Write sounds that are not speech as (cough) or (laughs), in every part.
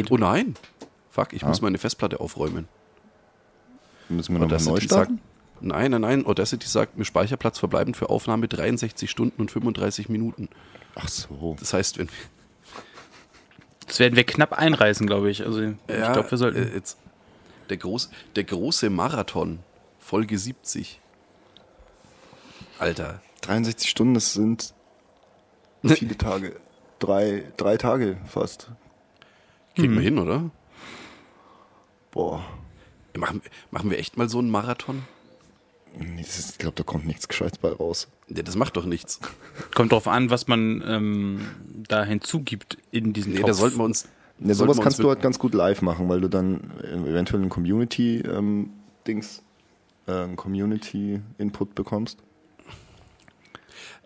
Es geht. Oh nein. Fuck, ich muss meine Festplatte aufräumen. Müssen wir nochmal neu Audacity starten? sagt, nein, nein, nein. Audacity sagt, mir Speicherplatz verbleibend für Aufnahme 63 Stunden und 35 Minuten. Ach so. Das heißt, wenn Das werden wir knapp einreißen, glaube ich. Also ich Ja, glaube, wir sollten. Äh, jetzt, der, groß, der große Marathon, Folge 70. Alter. 63 Stunden, das sind (laughs) viele Tage. Drei, drei Tage fast. Kriegen Mhm. wir hin, oder? Boah. Machen, machen wir echt mal so einen Marathon? Ich glaube, da kommt nichts Gescheites bei raus. Ja, das macht doch nichts. Kommt drauf an, was man ähm, da hinzugibt in diesen Nee, Topf. da sollten wir uns. Ne, sollten sowas wir kannst uns du halt ganz gut live machen, weil du dann eventuell einen Community-Dings, äh, einen Community-Input bekommst.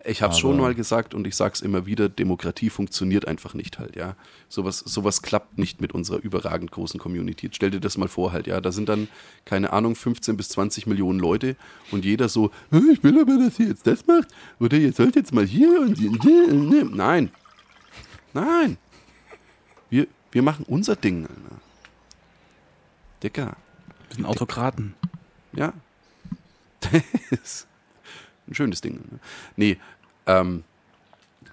Ich habe schon mal gesagt und ich sage es immer wieder, Demokratie funktioniert einfach nicht halt, ja. Sowas, sowas klappt nicht mit unserer überragend großen Community. Jetzt stell dir das mal vor halt, ja. Da sind dann, keine Ahnung, 15 bis 20 Millionen Leute und jeder so, "Hm, ich will aber, dass ihr jetzt das macht oder ihr sollt jetzt mal hier und hier. und hier und hier." Nein. Nein. Wir, wir machen unser Ding, Alter. Dicker. Wir sind Autokraten. Ja. (laughs) Das ein schönes Ding. Ne? Nee, ähm,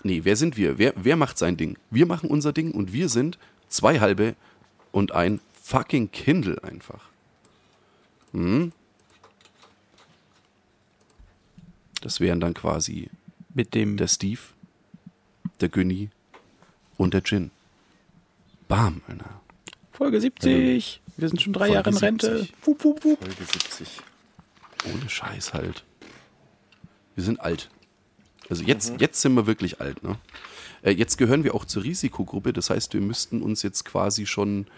nee, wer sind wir? Wer, wer macht sein Ding? Wir machen unser Ding und wir sind zwei halbe und ein fucking Kindle einfach. Hm? Das wären dann quasi Mit dem. der Steve, der Günni und der Gin. Bam, Alter. Folge 70. Wir sind schon drei Folge Jahre in Rente. 70. Wup, wup, wup. Folge 70. Ohne Scheiß halt. Wir sind alt. Also jetzt, jetzt sind wir wirklich alt. Ne? Äh, jetzt gehören wir auch zur Risikogruppe. Das heißt, wir müssten uns jetzt quasi schon,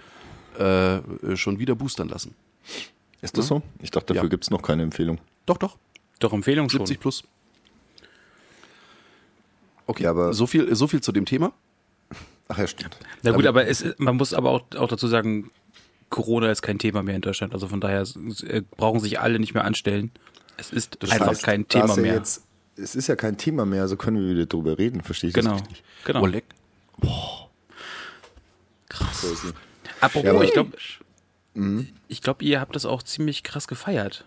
äh, schon wieder boostern lassen. Ist das so? Ich dachte, dafür Ja. gibt es noch keine Empfehlung. Doch, doch. Doch, Empfehlung schon. 70 plus. Okay, Ja, aber- so, viel, so viel zu dem Thema. Ach ja, stimmt. Na gut, aber es, man muss aber auch, auch dazu sagen, Corona ist kein Thema mehr in Deutschland. Also von daher äh, brauchen sich alle nicht mehr anstellen. Es ist einfach heißt, kein Thema mehr. Jetzt, es ist ja kein Thema mehr, also können wir wieder drüber reden, verstehe ich genau. das richtig? genau. Oh, leck. Crazy. Apropos, Ja, ich glaube, ich glaube, ihr habt das auch ziemlich krass gefeiert,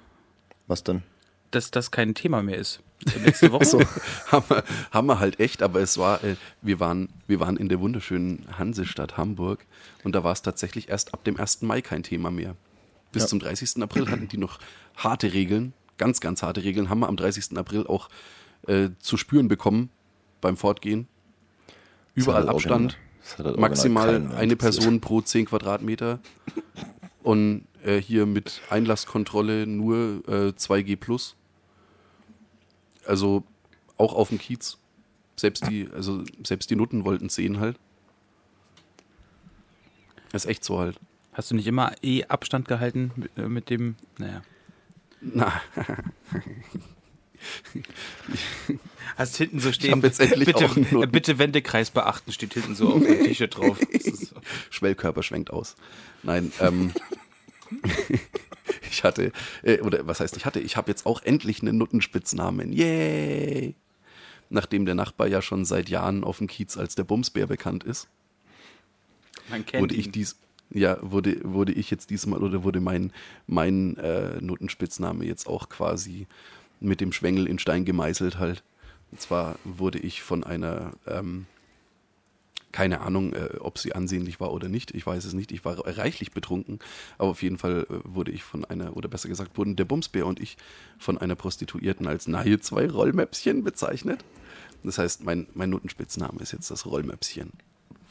Was denn? dass das kein Thema mehr ist. Letzte Woche. So. haben, wir, haben wir halt echt, aber es war, äh, wir, waren, wir waren in der wunderschönen Hansestadt Hamburg und da war es tatsächlich erst ab dem 1. Mai kein Thema mehr. Bis Ja. zum 30. April hatten die noch harte Regeln, ganz, ganz harte Regeln, haben wir am 30. April auch äh, zu spüren bekommen beim Fortgehen. Überall Abstand, hat original maximal eine. Person pro 10 Quadratmeter und äh, hier mit Einlasskontrolle nur äh, 2G plus. Also auch auf dem Kiez. Selbst die, also selbst die Nutten wollten sehen halt. ist echt so halt. Hast du nicht immer eh Abstand gehalten mit, äh, mit dem, naja. Na, (laughs) Hast hinten so stehen, jetzt endlich bitte, äh, bitte Wendekreis beachten, steht hinten so auf dem (laughs) T-Shirt drauf. Das so. Schwellkörper schwenkt aus. Nein, ähm, (laughs) (laughs) ich hatte, äh, oder was heißt ich hatte, ich habe jetzt auch endlich einen Nuttenspitznamen. Yay! Nachdem der Nachbar ja schon seit Jahren auf dem Kiez als der Bumsbär bekannt ist, Man kennt wurde ich ihn. dies, ja, wurde, wurde ich jetzt diesmal oder wurde mein, mein äh, Notenspitzname jetzt auch quasi mit dem Schwengel in Stein gemeißelt halt. Und zwar wurde ich von einer, ähm, keine Ahnung, äh, ob sie ansehnlich war oder nicht, ich weiß es nicht, ich war reichlich betrunken, aber auf jeden Fall äh, wurde ich von einer, oder besser gesagt, wurden der Bumsbär und ich von einer Prostituierten als nahe zwei Rollmäppchen bezeichnet. Das heißt, mein, mein Notenspitzname ist jetzt das Rollmäppchen.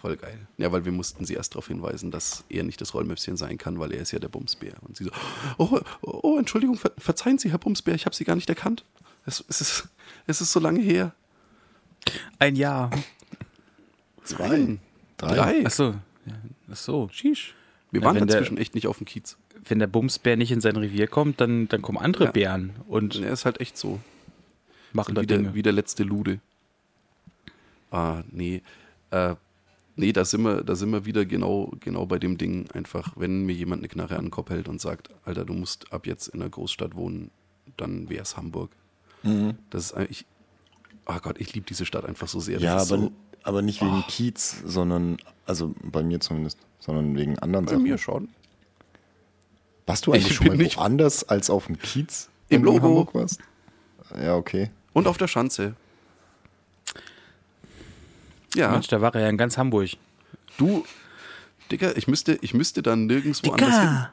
Voll geil. Ja, weil wir mussten sie erst darauf hinweisen, dass er nicht das Rollmöpschen sein kann, weil er ist ja der Bumsbär. Und sie so, oh, oh, oh Entschuldigung, ver verzeihen Sie, Herr Bumsbär, ich habe Sie gar nicht erkannt. Es, es, ist, es ist so lange her. Ein Jahr. Zwei. Drei. Drei. Achso. Ja, Achso. Sheesh. Wir Na, waren wenn der- dazwischen echt nicht auf dem Kiez. Wenn der Bumsbär nicht in sein Revier kommt, dann, dann kommen andere Ja. Bären und Er ist halt echt so. machen da Wie der, Dinge. wie der letzte Lude. Ah, nee. Äh, nee, da sind wir, da sind wir wieder genau, genau bei dem Ding. Einfach, wenn mir jemand eine Knarre an den Kopf hält und sagt, Alter, du musst ab jetzt in einer Großstadt wohnen, dann wär's Hamburg. Mhm. Das ist eigentlich, oh Gott, ich liebe diese Stadt einfach so sehr. Ja, Das ist aber, so, aber nicht wegen Kiez, sondern, also bei mir zumindest, sondern wegen anderen bei Sachen. mir schon. Warst du Ich eigentlich schon bin mal nicht- woanders als auf dem Kiez? Im Logo. Hamburg warst? Ja, okay. Und auf der Schanze. Ja, Mensch, da war er ja in ganz Hamburg. du, Dicker, ich müsste, ich müsste dann nirgendwo anders hin.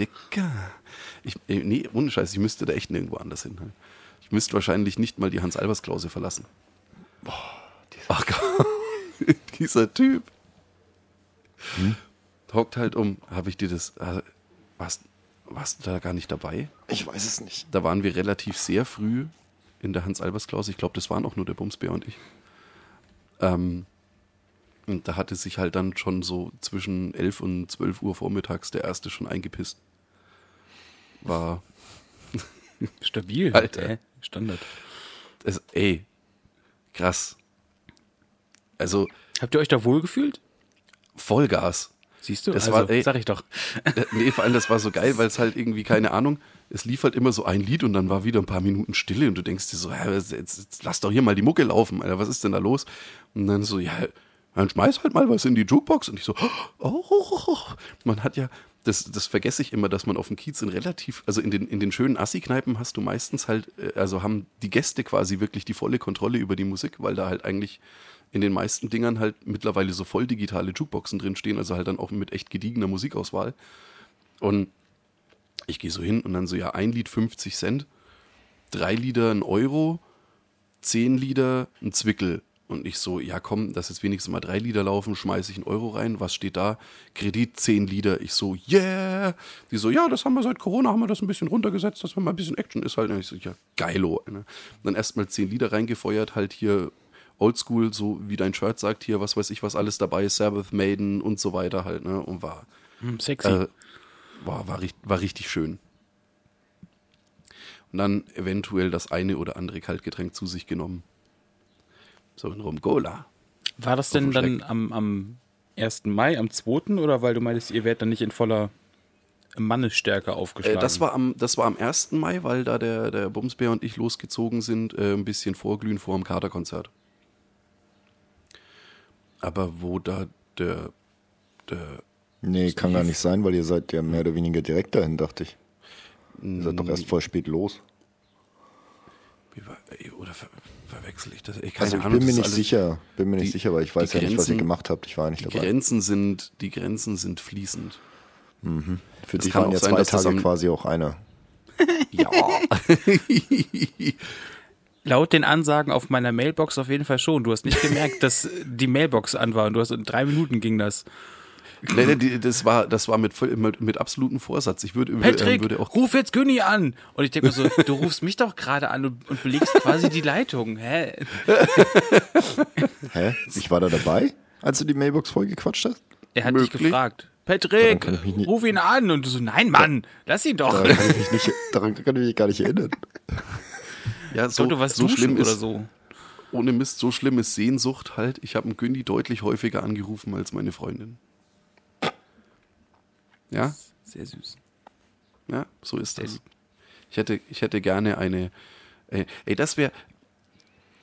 Dicker. Ich, äh, nee, ohne Scheiß, ich müsste da echt nirgendwo anders hin. Ich müsste wahrscheinlich nicht mal die Hans-Albers-Klause verlassen. Boah, Ach Gott, (laughs) dieser Typ. Hockt halt um, habe ich dir das, äh, warst, warst du da gar nicht dabei? Ich weiß es nicht. Da waren wir relativ sehr früh in der Hans-Albers-Klause. Ich glaube, das waren auch nur der Bumsbär und ich. Ähm, und da hatte sich halt dann schon so zwischen 11 und 12 Uhr vormittags der erste schon eingepisst. War, Stabil. (laughs) Alter. Hä? Standard. es, ey, krass. Also Habt ihr euch da wohl gefühlt? Vollgas. Siehst du? Das also, war- ey. sag ich doch. (laughs) Äh, nee, vor allem, das war so geil, weil es halt irgendwie, keine Ahnung, es lief halt immer so ein Lied und dann war wieder ein paar Minuten Stille und du denkst dir so, hä, jetzt, jetzt lass doch hier mal die Mucke laufen, Alter, was ist denn da los? Und dann so, ja, dann schmeiß halt mal was in die Jukebox und ich so, (gasps) oh, (laughs) man hat ja, das, das vergesse ich immer, dass man auf dem Kiez in relativ, also in den, in den schönen Assi-Kneipen hast du meistens halt, äh, also haben die Gäste quasi wirklich die volle Kontrolle über die Musik, weil da halt eigentlich in den meisten Dingern halt mittlerweile so voll digitale Jukeboxen drinstehen, also halt dann auch mit echt gediegener Musikauswahl. Und ich gehe so hin und dann so, ja, ein Lied 50 Cent, drei Lieder ein Euro, zehn Lieder ein Zwickel. Und ich so, ja komm, dass jetzt wenigstens mal drei Lieder laufen, schmeiße ich einen Euro rein. Was steht da? Kredit zehn Lieder. Ich so, yeah. Die so, ja, das haben wir seit Corona, haben wir das ein bisschen runtergesetzt, dass wir mal ein bisschen Action ist halt. Und ich so, ja, geilo. Ne? Dann erstmal zehn Lieder reingefeuert, halt hier Oldschool, so wie dein Shirt sagt, hier, was weiß ich, was alles dabei ist, Sabbath, Maiden und so weiter halt, ne? Und war, Hm, sexy. äh, war, war, war richtig schön. Und dann eventuell das eine oder andere Kaltgetränk zu sich genommen. So ein Rum-Cola. war das denn dann am, am 1. Mai, am 2. oder weil du meintest, ihr werdet dann nicht in voller Mannesstärke Äh, aufgeschlagen? das, war am, das war am 1. Mai, weil da der, der Bumsbär und ich losgezogen sind, äh, ein bisschen vorglühen vor dem Katerkonzert. Aber wo da der, der Nee, kann gar nicht sein, weil ihr seid ja mehr oder weniger direkt dahin, dachte ich. Ihr seid doch erst voll spät los. oder ver, verwechsel ich das? Ey, keine Also ich Ahnung, bin mir nicht sicher, bin mir nicht sicher, weil ich weiß die ja nicht, was ihr Grenzen- gemacht habt. Ich war ja nicht Die dabei. Grenzen sind, die Grenzen sind fließend. Für das dich waren ja zwei Tage quasi auch einer. (laughs) Ja. (laughs) Laut den Ansagen auf meiner Mailbox auf jeden Fall schon. Du hast nicht (laughs) gemerkt, dass die Mailbox an war und du hast in drei Minuten ging das. nee, nee, die- das war, das war mit, mit, mit absolutem Vorsatz. Ich würde, Patrick, äh, würde auch. ruf jetzt Günni an. Und ich denke mir so, (laughs) du rufst mich doch gerade an und, und belegst quasi die Leitung. Hä? (laughs) Hä? Ich war da dabei, als du die Mailbox voll gequatscht hast? Er hat dich Möglich. gefragt. Daran Patrick, ruf ihn an. Und du so, nein, Mann, lass ihn doch. Daran kann ich mich, nicht, daran kann ich mich gar nicht erinnern. Ja, so, Sollte was so schlimm oder ist, so. ohne Mist, so schlimm ist Sehnsucht halt. Ich habe einen Günni deutlich häufiger angerufen als meine Freundin. Ja, Sehr süß. ja, so ist Sehr das. lieb. Ich hätte, ich hätte gerne eine. Ey, ey das wäre.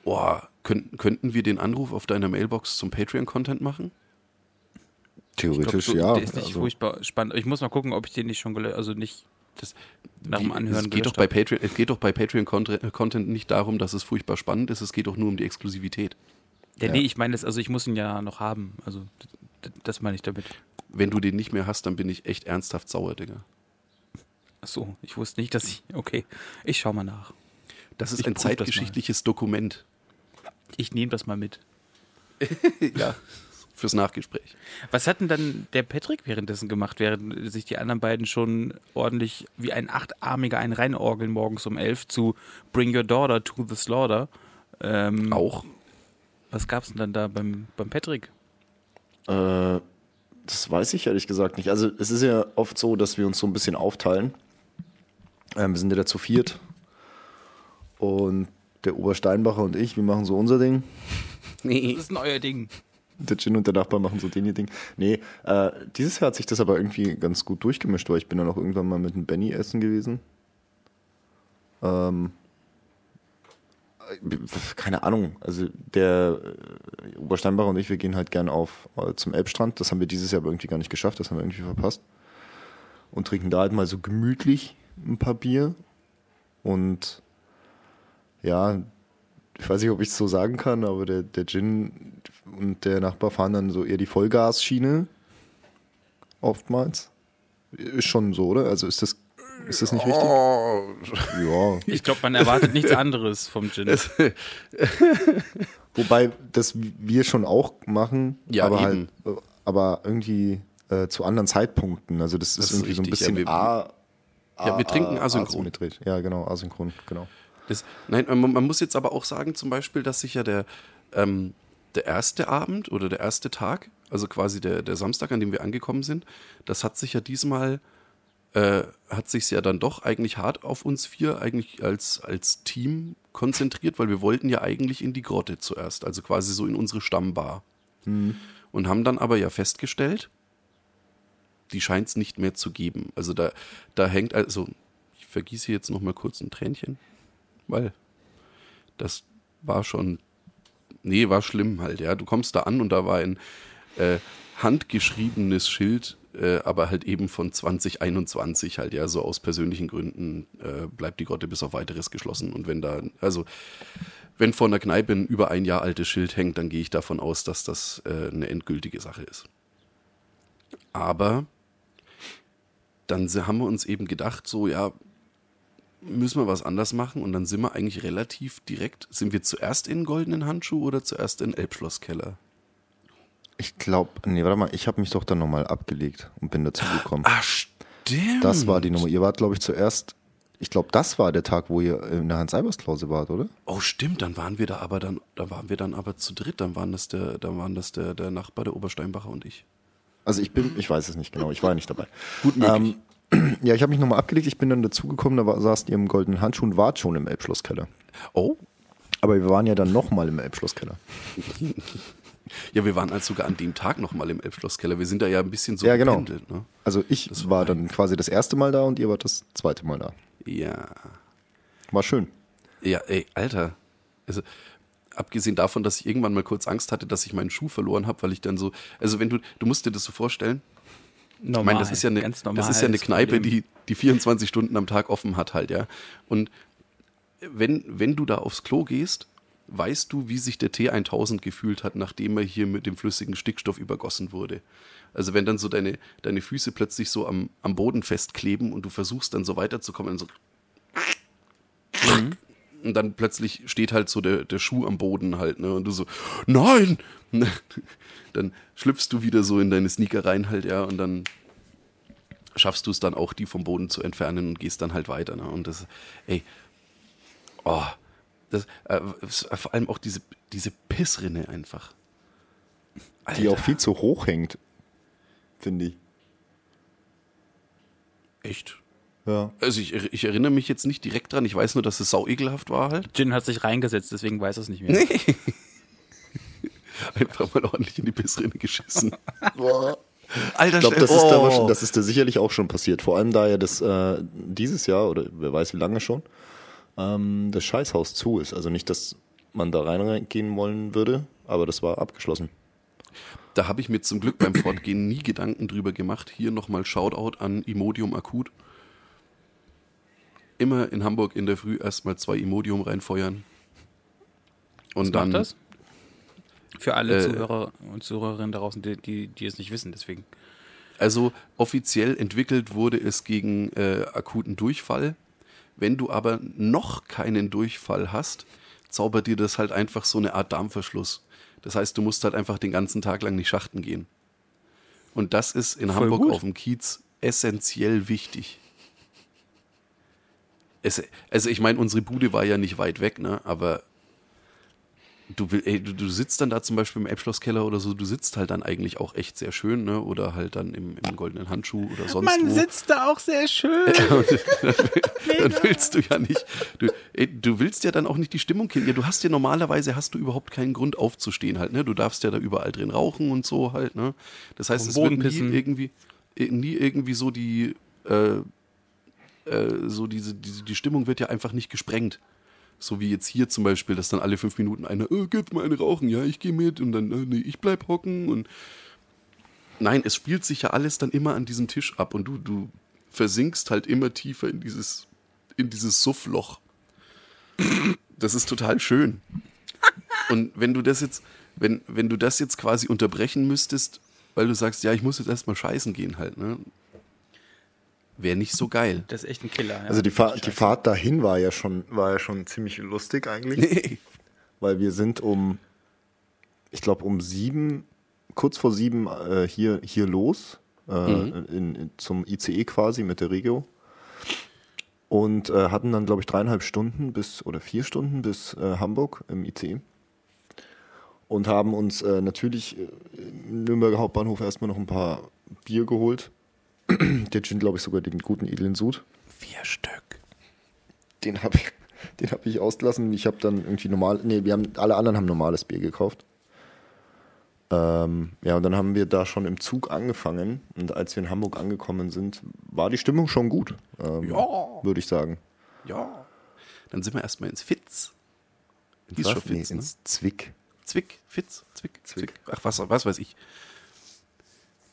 Boah, könnten, könnten wir den Anruf auf deiner Mailbox zum Patreon-Content machen? Ich glaub, Theoretisch so, ja. Der ist nicht also, furchtbar spannend. Ich muss mal gucken, ob ich den nicht schon gelöscht also nicht Das, nach dem Anhören es geht, doch bei. Patreon, es geht doch bei Patreon-Content nicht darum, dass es furchtbar spannend ist, es geht doch nur um die Exklusivität. Ja, Ja. nee, ich meine, das, also ich muss ihn ja noch haben. Also d- d- das meine ich damit. Wenn du den nicht mehr hast, dann bin ich echt ernsthaft sauer, Digga. Ach so, ich wusste nicht, dass ich. Okay, ich schau mal nach. Das ist Ich ein das zeitgeschichtliches Dokument. Ich nehme das mal mit. (laughs) ja, fürs Nachgespräch. Was hat denn dann der Patrick währenddessen gemacht, während sich die anderen beiden schon ordentlich wie ein Achtarmiger ein reinorgeln morgens um elf zu Bring Your Daughter to the Slaughter? Ähm, Auch. Was gab's denn dann da beim, beim Patrick? Äh, das weiß ich ehrlich gesagt nicht. Also es ist ja oft so, dass wir uns so ein bisschen aufteilen. Ähm, wir sind ja da zu viert. Und der Obersteinbacher und ich, wir machen so unser Ding. Das ist ein euer Ding. Der Gin und der Nachbar machen so den ihr Ding. Nee, äh, dieses Jahr hat sich das aber irgendwie ganz gut durchgemischt, weil ich bin dann auch irgendwann mal mit dem Benny essen gewesen. Ähm, keine Ahnung. Also der äh, Obersteinbacher und ich, wir gehen halt gern auf äh, zum Elbstrand. Das haben wir dieses Jahr aber irgendwie gar nicht geschafft. Das haben wir irgendwie verpasst. Und trinken da halt mal so gemütlich ein paar Bier. Und ja, ich weiß nicht, ob ich es so sagen kann, aber der, der Gin und der Nachbar fahren dann so eher die Vollgasschiene. Oftmals. Ist schon so, oder? Also ist das, ist das nicht richtig? Ja. Ich glaube, man erwartet nichts anderes vom Gin. (laughs) Wobei das wir schon auch machen, Ja, aber eben. halt, aber irgendwie äh, zu anderen Zeitpunkten. Also das, Das ist ist irgendwie so ein bisschen ja, wir- A, Ja, wir trinken A- asynchron. asymmetrisch. Ja, genau, asynchron, genau. Das, nein, man, man muss jetzt aber auch sagen, zum Beispiel, dass sich ja der, ähm, der erste Abend oder der erste Tag, also quasi der, der Samstag, an dem wir angekommen sind, das hat sich ja diesmal, äh, hat sich ja dann doch eigentlich hart auf uns vier eigentlich als, als Team konzentriert, weil wir wollten ja eigentlich in die Grotte zuerst, also quasi so in unsere Stammbar. Und haben dann aber ja festgestellt, die scheint es nicht mehr zu geben. Also da, da hängt, also ich vergieße jetzt noch mal kurz ein Tränchen, weil das war schon, nee, war schlimm halt, ja. Du kommst da an und da war ein äh, handgeschriebenes Schild, äh, aber halt eben von 2021 halt, ja, so aus persönlichen Gründen äh, bleibt die Grotte bis auf weiteres geschlossen. Und wenn da, also wenn vor einer Kneipe ein über ein Jahr altes Schild hängt, dann gehe ich davon aus, dass das äh, eine endgültige Sache ist. Aber dann haben wir uns eben gedacht, so, ja, müssen wir was anders machen und dann sind wir eigentlich relativ direkt, sind wir zuerst in goldenen Handschuh oder zuerst in Elbschlosskeller? Ich glaube, nee, warte mal, ich habe mich doch dann nochmal abgelegt und bin dazu gekommen. Ah, stimmt. Das war die Nummer. Ihr wart, glaube ich, zuerst, ich glaube, das war der Tag, wo ihr in der Hans-Eibers-Klause wart, oder? Oh, stimmt, dann waren wir da aber dann, da waren wir dann aber zu dritt, dann waren das der, dann waren das der, der Nachbar, der Obersteinbacher und ich. Also ich bin, ich weiß es nicht genau, ich war ja nicht dabei. Gut möglich. Ähm, (clears throat) ja, ich habe mich nochmal abgelegt, ich bin dann dazugekommen, da war, saßt ihr im goldenen Handschuh und wart schon im Elbschlosskeller. Oh, Aber wir waren ja dann nochmal im Elbschlosskeller. (laughs) ja, wir waren also sogar an dem Tag nochmal im Elbschlosskeller. Wir sind da ja ein bisschen so Ja, genau. gependelt, ne? Also ich war dann quasi das erste Mal da und ihr wart das zweite Mal da. Ja. War schön. Ja, ey, Alter. Also, abgesehen davon, dass ich irgendwann mal kurz Angst hatte, dass ich meinen Schuh verloren habe, weil ich dann so, also wenn du, du musst dir das so vorstellen, Normal, ich meine, das ist ja eine, ganz normal. das ist ja eine Kneipe, die, die 24 Stunden am Tag offen hat halt, ja. Und wenn, wenn du da aufs Klo gehst, weißt du, wie sich der T1000 gefühlt hat, nachdem er hier mit dem flüssigen Stickstoff übergossen wurde. Also wenn dann so deine, deine Füße plötzlich so am, am Boden festkleben und du versuchst dann so weiterzukommen, dann so und dann plötzlich steht halt so der, der Schuh am Boden halt, ne? Und du so, nein! (laughs) Dann schlüpfst du wieder so in deine Sneaker rein halt, ja, und dann schaffst du es dann auch, die vom Boden zu entfernen und gehst dann halt weiter, ne? Und das, ey, oh, das, äh, vor allem auch diese, diese Pissrinne einfach. Die auch viel zu hoch hängt, finde ich. Echt? Ja. Also ich, ich erinnere mich jetzt nicht direkt dran, ich weiß nur, dass es sau ekelhaft war halt. Gin hat sich reingesetzt, deswegen weiß er es nicht mehr. (laughs) Einfach mal ordentlich in die Pissrinne geschissen. (laughs) Boah. Alter, Ich glaube, das, oh. ist da das ist da sicherlich auch schon passiert. Vor allem, da ja das äh, dieses Jahr oder wer weiß wie lange schon ähm, das Scheißhaus zu ist. Also nicht, dass man da reingehen wollen würde, aber das war abgeschlossen. Da habe ich mir zum Glück beim Fortgehen nie Gedanken drüber gemacht. Hier nochmal Shoutout an Imodium Akut. Immer in Hamburg in der Früh erstmal zwei Imodium reinfeuern. Und Was dann macht das? Für alle Äh, Zuhörer und Zuhörerinnen draußen, die, die, die es nicht wissen, deswegen. Also offiziell entwickelt wurde es gegen äh, akuten Durchfall. Wenn du aber noch keinen Durchfall hast, zaubert dir das halt einfach so eine Art Darmverschluss. Das heißt, du musst halt einfach den ganzen Tag lang nicht schachten gehen. Und das ist in Voll Hamburg gut. auf dem Kiez essentiell wichtig. Es, also ich meine, unsere Bude war ja nicht weit weg, ne? aber du, ey, du, du sitzt dann da zum Beispiel im Elbschlosskeller oder so, du sitzt halt dann eigentlich auch echt sehr schön, ne? oder halt dann im, im goldenen Handschuh oder sonst wo. sitzt da auch sehr schön. (laughs) (laughs) dann willst du ja nicht, du, ey, du willst ja dann auch nicht die Stimmung kennen. Ja, du hast ja normalerweise hast du überhaupt keinen Grund aufzustehen halt, ne? Du darfst ja da überall drin rauchen und so halt, ne? Das heißt, es den Boden wird nie irgendwie, eh, nie irgendwie so die, äh, äh, so diese, diese, die Stimmung wird ja einfach nicht gesprengt. So wie jetzt hier zum Beispiel, dass dann alle fünf Minuten einer, oh, geht mal eine rauchen, ja, ich gehe mit und dann, äh, nee, ich bleib hocken und nein, es spielt sich ja alles dann immer an diesem Tisch ab und du, du versinkst halt immer tiefer in dieses, in dieses Suffloch. Das ist total schön. Und wenn du das jetzt, wenn, wenn du das jetzt quasi unterbrechen müsstest, weil du sagst, ja, ich muss jetzt erstmal scheißen gehen halt, ne? Wäre nicht so geil. Das ist echt ein Killer. Ja. Also die, Fahr die Fahrt dahin war ja schon, war ja schon ziemlich lustig eigentlich. Nee. weil wir sind um, ich glaube um sieben, kurz vor sieben äh, hier, hier los, äh, in, in, zum ICE quasi mit der Regio. Und äh, hatten dann, glaube ich, dreieinhalb Stunden bis oder vier Stunden bis äh, Hamburg im ICE. Und haben uns äh, natürlich äh, im Nürnberger Hauptbahnhof erstmal noch ein paar Bier geholt. (clears throat) Der Gin, glaube ich, sogar den guten edlen Sud Vier Stück. den habe ich, den hab ich ausgelassen. Ich habe dann irgendwie normal, nee, wir haben, alle anderen haben normales Bier gekauft. Ähm, ja, und dann haben wir da schon im Zug angefangen. Und als wir in Hamburg angekommen sind, war die Stimmung schon gut. Ähm, Ja. Würde ich sagen. Ja. Dann sind wir erstmal ins Fitz. Hieß Was? Fitz, nee, ne? ins Zwick. Zwick, Fitz, Zwick, Zwick. Ach, was, was weiß ich.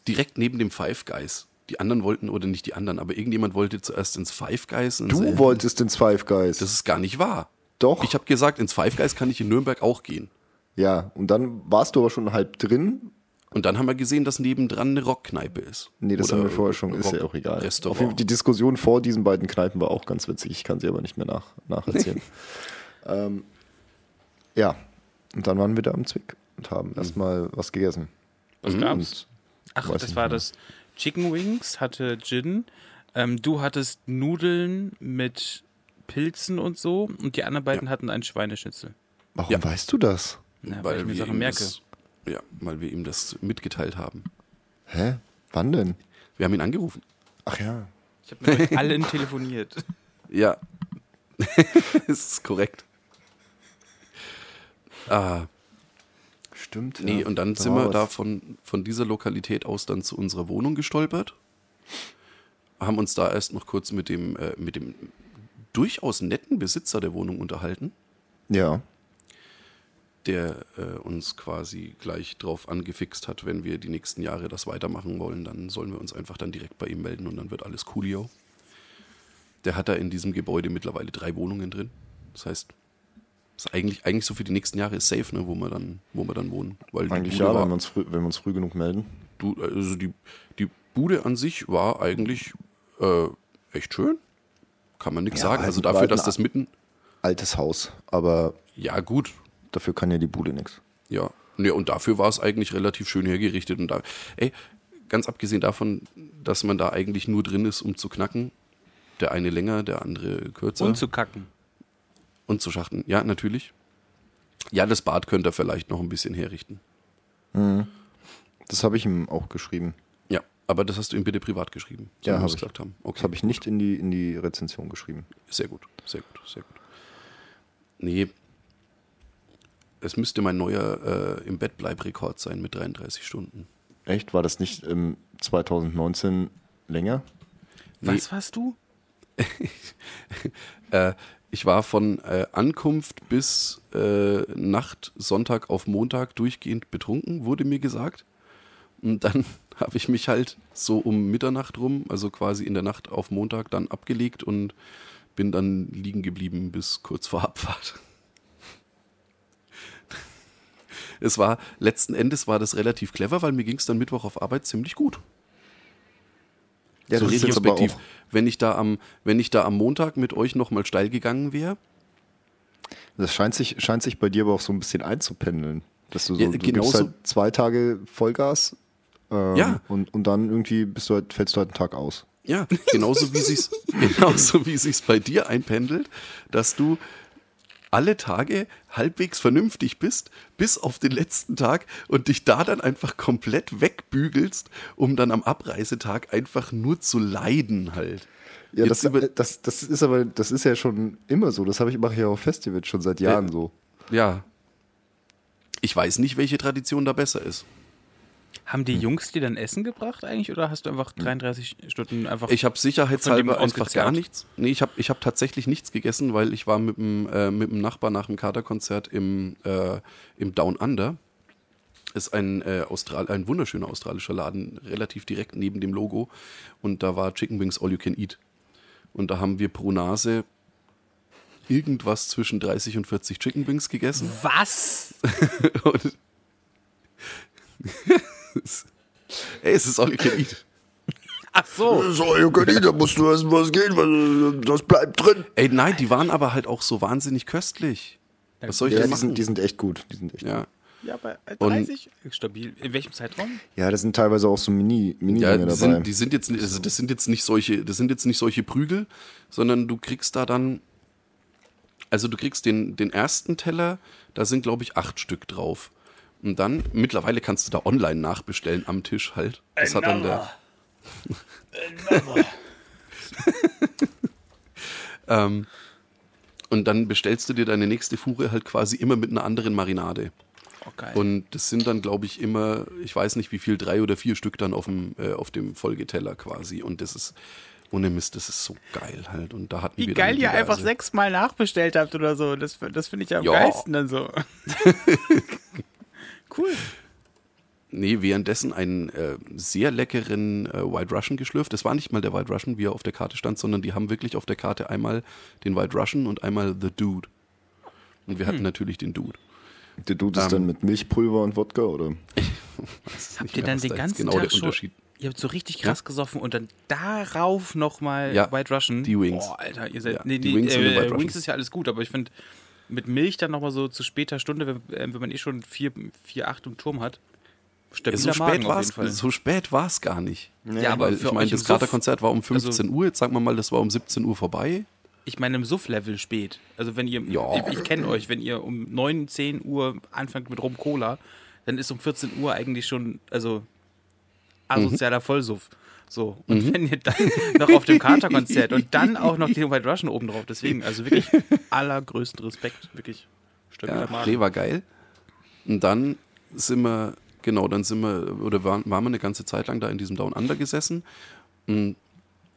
Direkt neben dem Five Guys. Die anderen wollten, oder nicht die anderen, aber irgendjemand wollte zuerst ins Five Guys. und Du so, wolltest ins Five Guys. Das ist gar nicht wahr. Doch. Ich habe gesagt, ins Five Guys kann ich in Nürnberg auch gehen. ja, und dann warst du aber schon halb drin. Und dann haben wir gesehen, dass nebendran eine Rockkneipe ist. Nee, das Oder haben wir vorher schon, ist ja auch egal. Auf jeden Fall, die Diskussion vor diesen beiden Kneipen war auch ganz witzig. Ich kann sie aber nicht mehr nach, nacherzählen. (laughs) ähm, ja, und dann waren wir da am Zwick und haben erstmal was gegessen. Was gab's? Und Ach, weiß das war mehr. das Chicken Wings, hatte Gin. Ähm, du hattest Nudeln mit Pilzen und so und die anderen beiden hatten einen Schweineschnitzel. Warum Ja. weißt du das? Ja, weil, ich mir Sachen merke. Das, ja, weil wir ihm das mitgeteilt haben. Hä? Wann denn? Wir haben ihn angerufen. Ach ja. Ich habe mit allen telefoniert. (laughs) Ja. (laughs) das ist korrekt. Ah, Stimmt. nee, ja. und dann Da sind wir da von, von dieser Lokalität aus dann zu unserer Wohnung gestolpert. Haben uns da erst noch kurz mit dem, äh, mit dem durchaus netten Besitzer der Wohnung unterhalten, Ja. der äh, uns quasi gleich drauf angefixt hat, wenn wir die nächsten Jahre das weitermachen wollen, dann sollen wir uns einfach dann direkt bei ihm melden und dann wird alles coolio. Der hat da in diesem Gebäude mittlerweile drei Wohnungen drin. Das heißt, ist eigentlich, eigentlich so für die nächsten Jahre ist safe, ne, wo wir dann, wo wir dann wohnen. Weil Eigentlich ja, war- wenn wir, uns früh, wenn wir uns früh genug melden. Du, also die, die Bude an sich war eigentlich äh, echt schön. Kann man nichts Ja, sagen. halt Also ein dafür, dass Wald- das mitten. Altes Haus, aber Ja, gut. dafür kann ja die Bude nichts. Ja. Ne, und dafür war es eigentlich relativ schön hergerichtet. Und da, ey, ganz abgesehen davon, dass man da eigentlich nur drin ist, um zu knacken. Der eine länger, der andere kürzer. Und zu kacken. Und zu schachten. Ja, natürlich. Ja, das Bad könnt ihr vielleicht noch ein bisschen herrichten. Das habe ich ihm auch geschrieben. Ja, aber das hast du ihm bitte privat geschrieben. so Ja, wie wir hab es ich. gesagt haben. Okay. Das habe ich nicht in die, in die Rezension geschrieben. Sehr gut, sehr gut, sehr gut. Nee. Es müsste mein neuer äh, im Bett bleib Rekord sein mit 33 Stunden. Echt? War das nicht ähm, 2019 länger? Was warst du? (laughs) Äh, ich war von äh, Ankunft bis äh, Nacht, Sonntag auf Montag durchgehend betrunken, wurde mir gesagt. Und dann (laughs) habe ich mich halt so um Mitternacht rum, also quasi in der Nacht auf Montag, dann abgelegt und bin dann liegen geblieben bis kurz vor (laughs) Abfahrt. Es war, letzten Endes war das relativ clever, weil mir ging es dann Mittwoch auf Arbeit ziemlich gut Ja, so retrospektiv. Wenn ich da am, wenn ich da am Montag mit euch nochmal steil gegangen wäre, das scheint sich, scheint sich bei dir aber auch so ein bisschen einzupendeln. Dass du so, Ja, du gibst halt zwei Tage Vollgas ähm, Ja. und, und dann irgendwie bist du halt, fällst du halt einen Tag aus. ja, genauso wie sich's, (laughs) genauso wie sich's bei dir einpendelt, dass du alle Tage halbwegs vernünftig bist, bis auf den letzten Tag und dich da dann einfach komplett wegbügelst, um dann am Abreisetag einfach nur zu leiden halt. Ja, das, das, das ist aber, das ist ja schon immer so. Das habe ich mache ich ja auf Festivals schon seit Jahren Ja. so. Ja. Ich weiß nicht, welche Tradition da besser ist. Haben die Jungs dir dann Essen gebracht eigentlich oder hast du einfach 33 Stunden einfach. Ich habe sicherheitshalber einfach gar nichts. Nee, ich habe ich hab tatsächlich nichts gegessen, weil ich war mit dem, äh, mit dem Nachbar nach dem Katerkonzert im, äh, im Down Under. Ist ein, äh, Austral ein wunderschöner australischer Laden, relativ direkt neben dem Logo. Und da war Chicken Wings All You Can Eat. Und da haben wir pro Nase irgendwas zwischen 30 und 40 Chicken Wings gegessen. Was? (laughs) (laughs) Und Ey, es ist All You Can Eat. Ach so. So, Jukani, da musst du essen, was geht, weil das bleibt drin. Ey, nein, die waren aber halt auch so wahnsinnig köstlich. Was soll ich Ja, denn die machen? sind, die sind echt gut. Die sind echt ja. Ja, aber Und- 30? Stabil. In welchem Zeitraum? Ja, das sind teilweise auch so Mini, Mini Ja, die dabei. sind, die sind jetzt, also das sind jetzt nicht solche, das sind jetzt nicht solche Prügel, sondern du kriegst da dann, also du kriegst den, den ersten Teller, da sind glaube ich acht Stück drauf. Und dann, mittlerweile kannst du da online nachbestellen am Tisch halt. Das hat dann der, (laughs) ähm, und dann bestellst du dir deine nächste Fuhre halt quasi immer mit einer anderen Marinade. Oh, geil. Und das sind dann, glaube ich, immer, ich weiß nicht wie viel, drei oder vier Stück dann auf dem, äh, auf dem Folgeteller quasi. Und das ist, ohne Mist, das ist so geil halt. Und da hatten Wie wir geil ihr einfach sechsmal nachbestellt habt oder so. Das, das finde ich ja am Ja. geilsten dann so. (laughs) cool. Nee, währenddessen einen äh, sehr leckeren äh, White Russian geschlürft. Das war nicht mal der White Russian, wie er auf der Karte stand, sondern die haben wirklich auf der Karte einmal den White Russian und einmal The Dude. Und wir hatten natürlich den Dude. Der Dude ist Ähm, dann mit Milchpulver und Wodka, oder? (laughs) Das ist Habt ihr mehr, dann den ganzen genau Tag der schon. Unterschied. Ihr habt so richtig krass gesoffen und dann darauf nochmal Ja, White Russian. die Wings. Boah, Alter, ihr seid. Ja, nee, die die, Wings äh. Wings ist ja alles gut, aber ich finde, mit Milch dann nochmal so zu später Stunde, wenn, äh, wenn man eh schon 4, 4 8 im Turm hat. Ja, so spät war es so spät war's gar nicht. Ja, aber ich meine, das Katerkonzert war um 15 also- Uhr, jetzt sagen wir mal, das war um 17 Uhr vorbei. Ich meine im Suff-Level spät. Also wenn ihr, Ja. ich, ich kenne euch, wenn ihr um 9, 10 Uhr anfangt mit Rum Cola, dann ist um 14 Uhr eigentlich schon, also asozialer Vollsuff. So, und wenn ihr dann (laughs) noch auf dem Katerkonzert und dann auch noch den (laughs) White Russian oben drauf, deswegen, also wirklich allergrößten Respekt, wirklich Ja, nee, war geil. Und dann sind wir, genau, dann sind wir, oder waren, waren wir eine ganze Zeit lang da in diesem Down Under gesessen und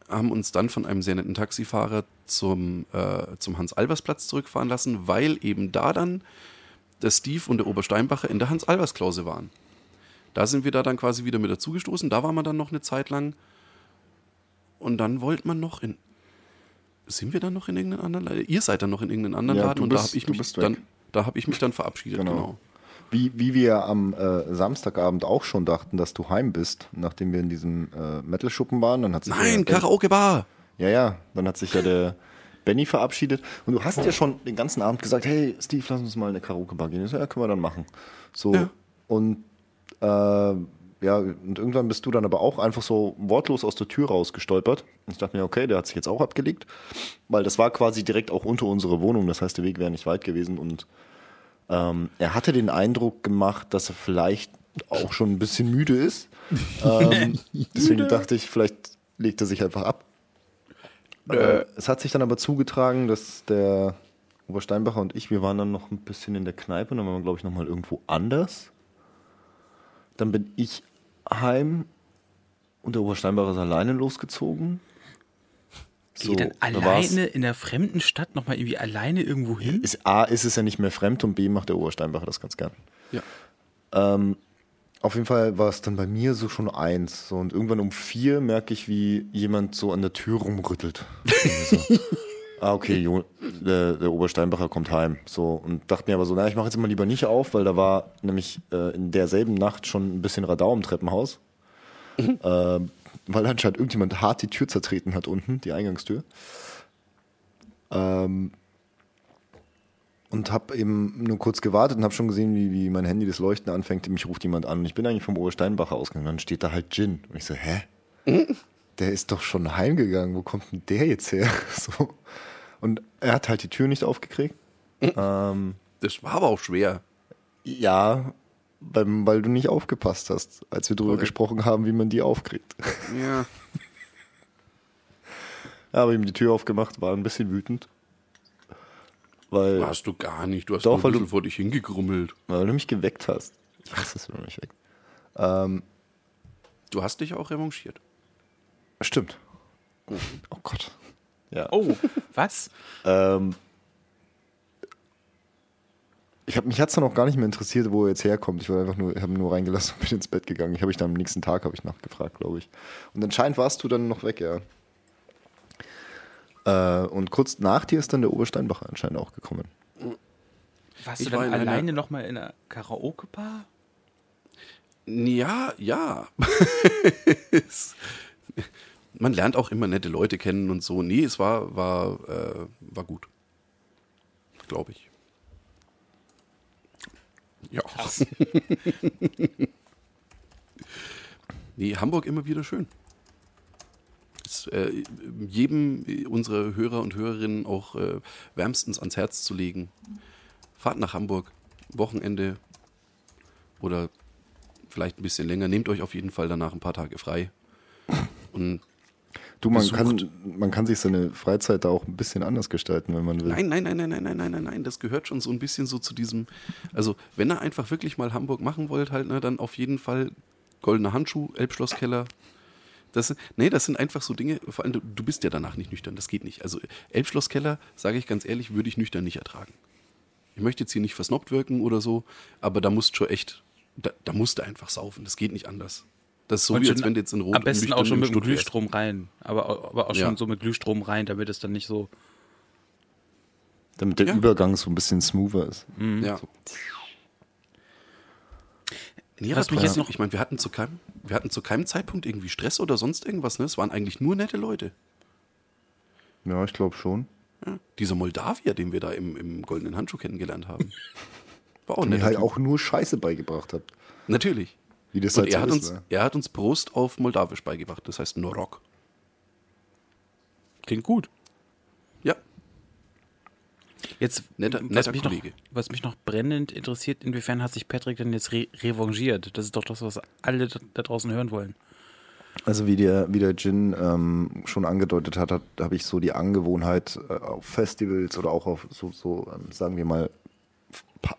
haben uns dann von einem sehr netten Taxifahrer zum, äh, zum Hans-Albers-Platz zurückfahren lassen, weil eben da dann der Steve und der Obersteinbacher in der Hans-Albers-Klause waren. Da sind wir da dann quasi wieder mit dazugestoßen. Da waren wir dann noch eine Zeit lang. Und dann wollte man noch in. Sind wir dann noch in irgendeinem anderen Laden? Ihr seid dann noch in irgendeinem anderen Ja, Laden und da habe ich mich dann, da habe ich mich dann verabschiedet. Genau. Genau. Wie, wie wir am äh, Samstagabend auch schon dachten, dass du heim bist, nachdem wir in diesem äh, Metal-Schuppen waren. Dann hat sich Nein, der, Karaoke-Bar. Ja, ja, dann hat sich ja der Benny verabschiedet. Und du hast ja schon den ganzen Abend gesagt, hey Steve, lass uns mal in eine Karaoke-Bar gehen. Ich so, ja, können wir dann machen. So, Ja. und äh, ja, und irgendwann bist du dann aber auch einfach so wortlos aus der Tür rausgestolpert. Und ich dachte mir, okay, der hat sich jetzt auch abgelegt. Weil das war quasi direkt auch unter unserer Wohnung. Das heißt, der Weg wäre nicht weit gewesen. Und ähm, er hatte den Eindruck gemacht, dass er vielleicht auch schon ein bisschen müde ist. (laughs) ähm, deswegen dachte ich, vielleicht legt er sich einfach ab. Äh, es hat sich dann aber zugetragen, dass der Obersteinbacher und ich, wir waren dann noch ein bisschen in der Kneipe, dann waren wir, glaube ich, nochmal irgendwo anders. Dann bin ich heim und der Obersteinbacher ist alleine losgezogen. So, dann da war's- alleine in der fremden Stadt nochmal irgendwie alleine irgendwo hin? Ist, A, ist es ja nicht mehr fremd und B, macht der Obersteinbacher das ganz gern. Ja. Ähm, auf jeden Fall war es dann bei mir so schon eins. So, und irgendwann um vier merke ich, wie jemand so an der Tür rumrüttelt. (laughs) So, ah, okay, Jo- der, der Obersteinbacher kommt heim. So, und dachte mir aber so, na, ich mache jetzt mal lieber nicht auf, weil da war nämlich äh, in derselben Nacht schon ein bisschen Radau im Treppenhaus. Ähm, weil anscheinend irgendjemand hart die Tür zertreten hat unten, die Eingangstür. Ähm, und habe eben nur kurz gewartet und habe schon gesehen, wie, wie mein Handy das Leuchten anfängt. Mich ruft jemand an und ich bin eigentlich vom Obersteinbacher ausgegangen. Dann steht da halt Gin. Und ich so, hä? Der ist doch schon heimgegangen. Wo kommt denn der jetzt her? (laughs) So. Und er hat halt die Tür nicht aufgekriegt. ähm, Das war aber auch schwer. ja, weil, weil du nicht aufgepasst hast, als wir darüber gesprochen haben, wie man die aufkriegt. Ja. (laughs) habe ihm die Tür aufgemacht, war ein bisschen wütend. Weil, Warst du gar nicht. Du hast Doch, nur ein bisschen du- vor dich hingegrummelt. weil du mich geweckt hast. Ich hasse es, wenn du mich weckt. Ähm, Du hast dich auch revanchiert. Stimmt. Oh Gott. Ja. Oh, was? (laughs) Ähm, ich hab, mich hat es dann auch gar nicht mehr interessiert, wo er jetzt herkommt. Ich war einfach nur, habe nur reingelassen und bin ins Bett gegangen. Ich habe ich dann am nächsten Tag habe ich nachgefragt, glaube ich. Und anscheinend warst du dann noch weg, ja. Äh, und kurz nach dir ist dann der Obersteinbacher anscheinend auch gekommen. Warst Ich du war dann einer- alleine nochmal in einer Karaoke-Bar? Ja, ja. (laughs) (laughs) (laughs) Man lernt auch immer nette Leute kennen und so. Nee, es war, war, äh, war gut. Glaube ich. Ja. (laughs) nee, Hamburg immer wieder schön. Ist, äh, jedem unserer Hörer und Hörerinnen auch äh, wärmstens ans Herz zu legen. Fahrt nach Hamburg, Wochenende oder vielleicht ein bisschen länger. Nehmt euch auf jeden Fall danach ein paar Tage frei. Und Du, man Besucht. kann, man kann sich seine Freizeit da auch ein bisschen anders gestalten, wenn man will. nein, nein, nein, nein, nein, nein, nein, nein, nein, das gehört schon so ein bisschen so zu diesem. Also, wenn ihr einfach wirklich mal Hamburg machen wollt, halt, ne, dann auf jeden Fall goldener Handschuh, Elbschlosskeller. Das, nee, das sind einfach so Dinge, vor allem du, du bist ja danach nicht nüchtern, das geht nicht. Also Elbschlosskeller, sage ich ganz ehrlich, würde ich nüchtern nicht ertragen. Ich möchte jetzt hier nicht versnobbt wirken oder so, aber da musst schon echt, da, da musst du einfach saufen, das geht nicht anders. Das ist so Und wie schon als wenn du jetzt in Rot Am besten auch schon mit dem. Glühstrom rein. Aber, aber auch Ja. schon so mit Glühstrom rein, damit es dann nicht so. Damit der Ja. Übergang so ein bisschen smoother ist. Ja. Nee, Was mich jetzt noch- ich meine, wir hatten zu keinem, wir hatten zu keinem Zeitpunkt irgendwie Stress oder sonst irgendwas, ne? Es waren eigentlich nur nette Leute. Ja, ich glaube schon. Ja. Dieser Moldawier, den wir da im, im goldenen Handschuh kennengelernt haben. (laughs) War auch Und mir nett. halt auch nur Scheiße beigebracht habt. Natürlich. Wie das Und halt er so hat, ist. uns, ne? er hat uns Prost auf Moldawisch beigebracht, das heißt Norok. Klingt gut. Ja, Jetzt, Netter- was, netter mich noch, was mich noch brennend interessiert, inwiefern hat sich Patrick denn jetzt re revanchiert? Das ist doch das, was alle da da draußen hören wollen. Also wie der, wie der Jin ähm, schon angedeutet hat, hat habe ich so die Angewohnheit äh, auf Festivals oder auch auf so, so ähm, sagen wir mal,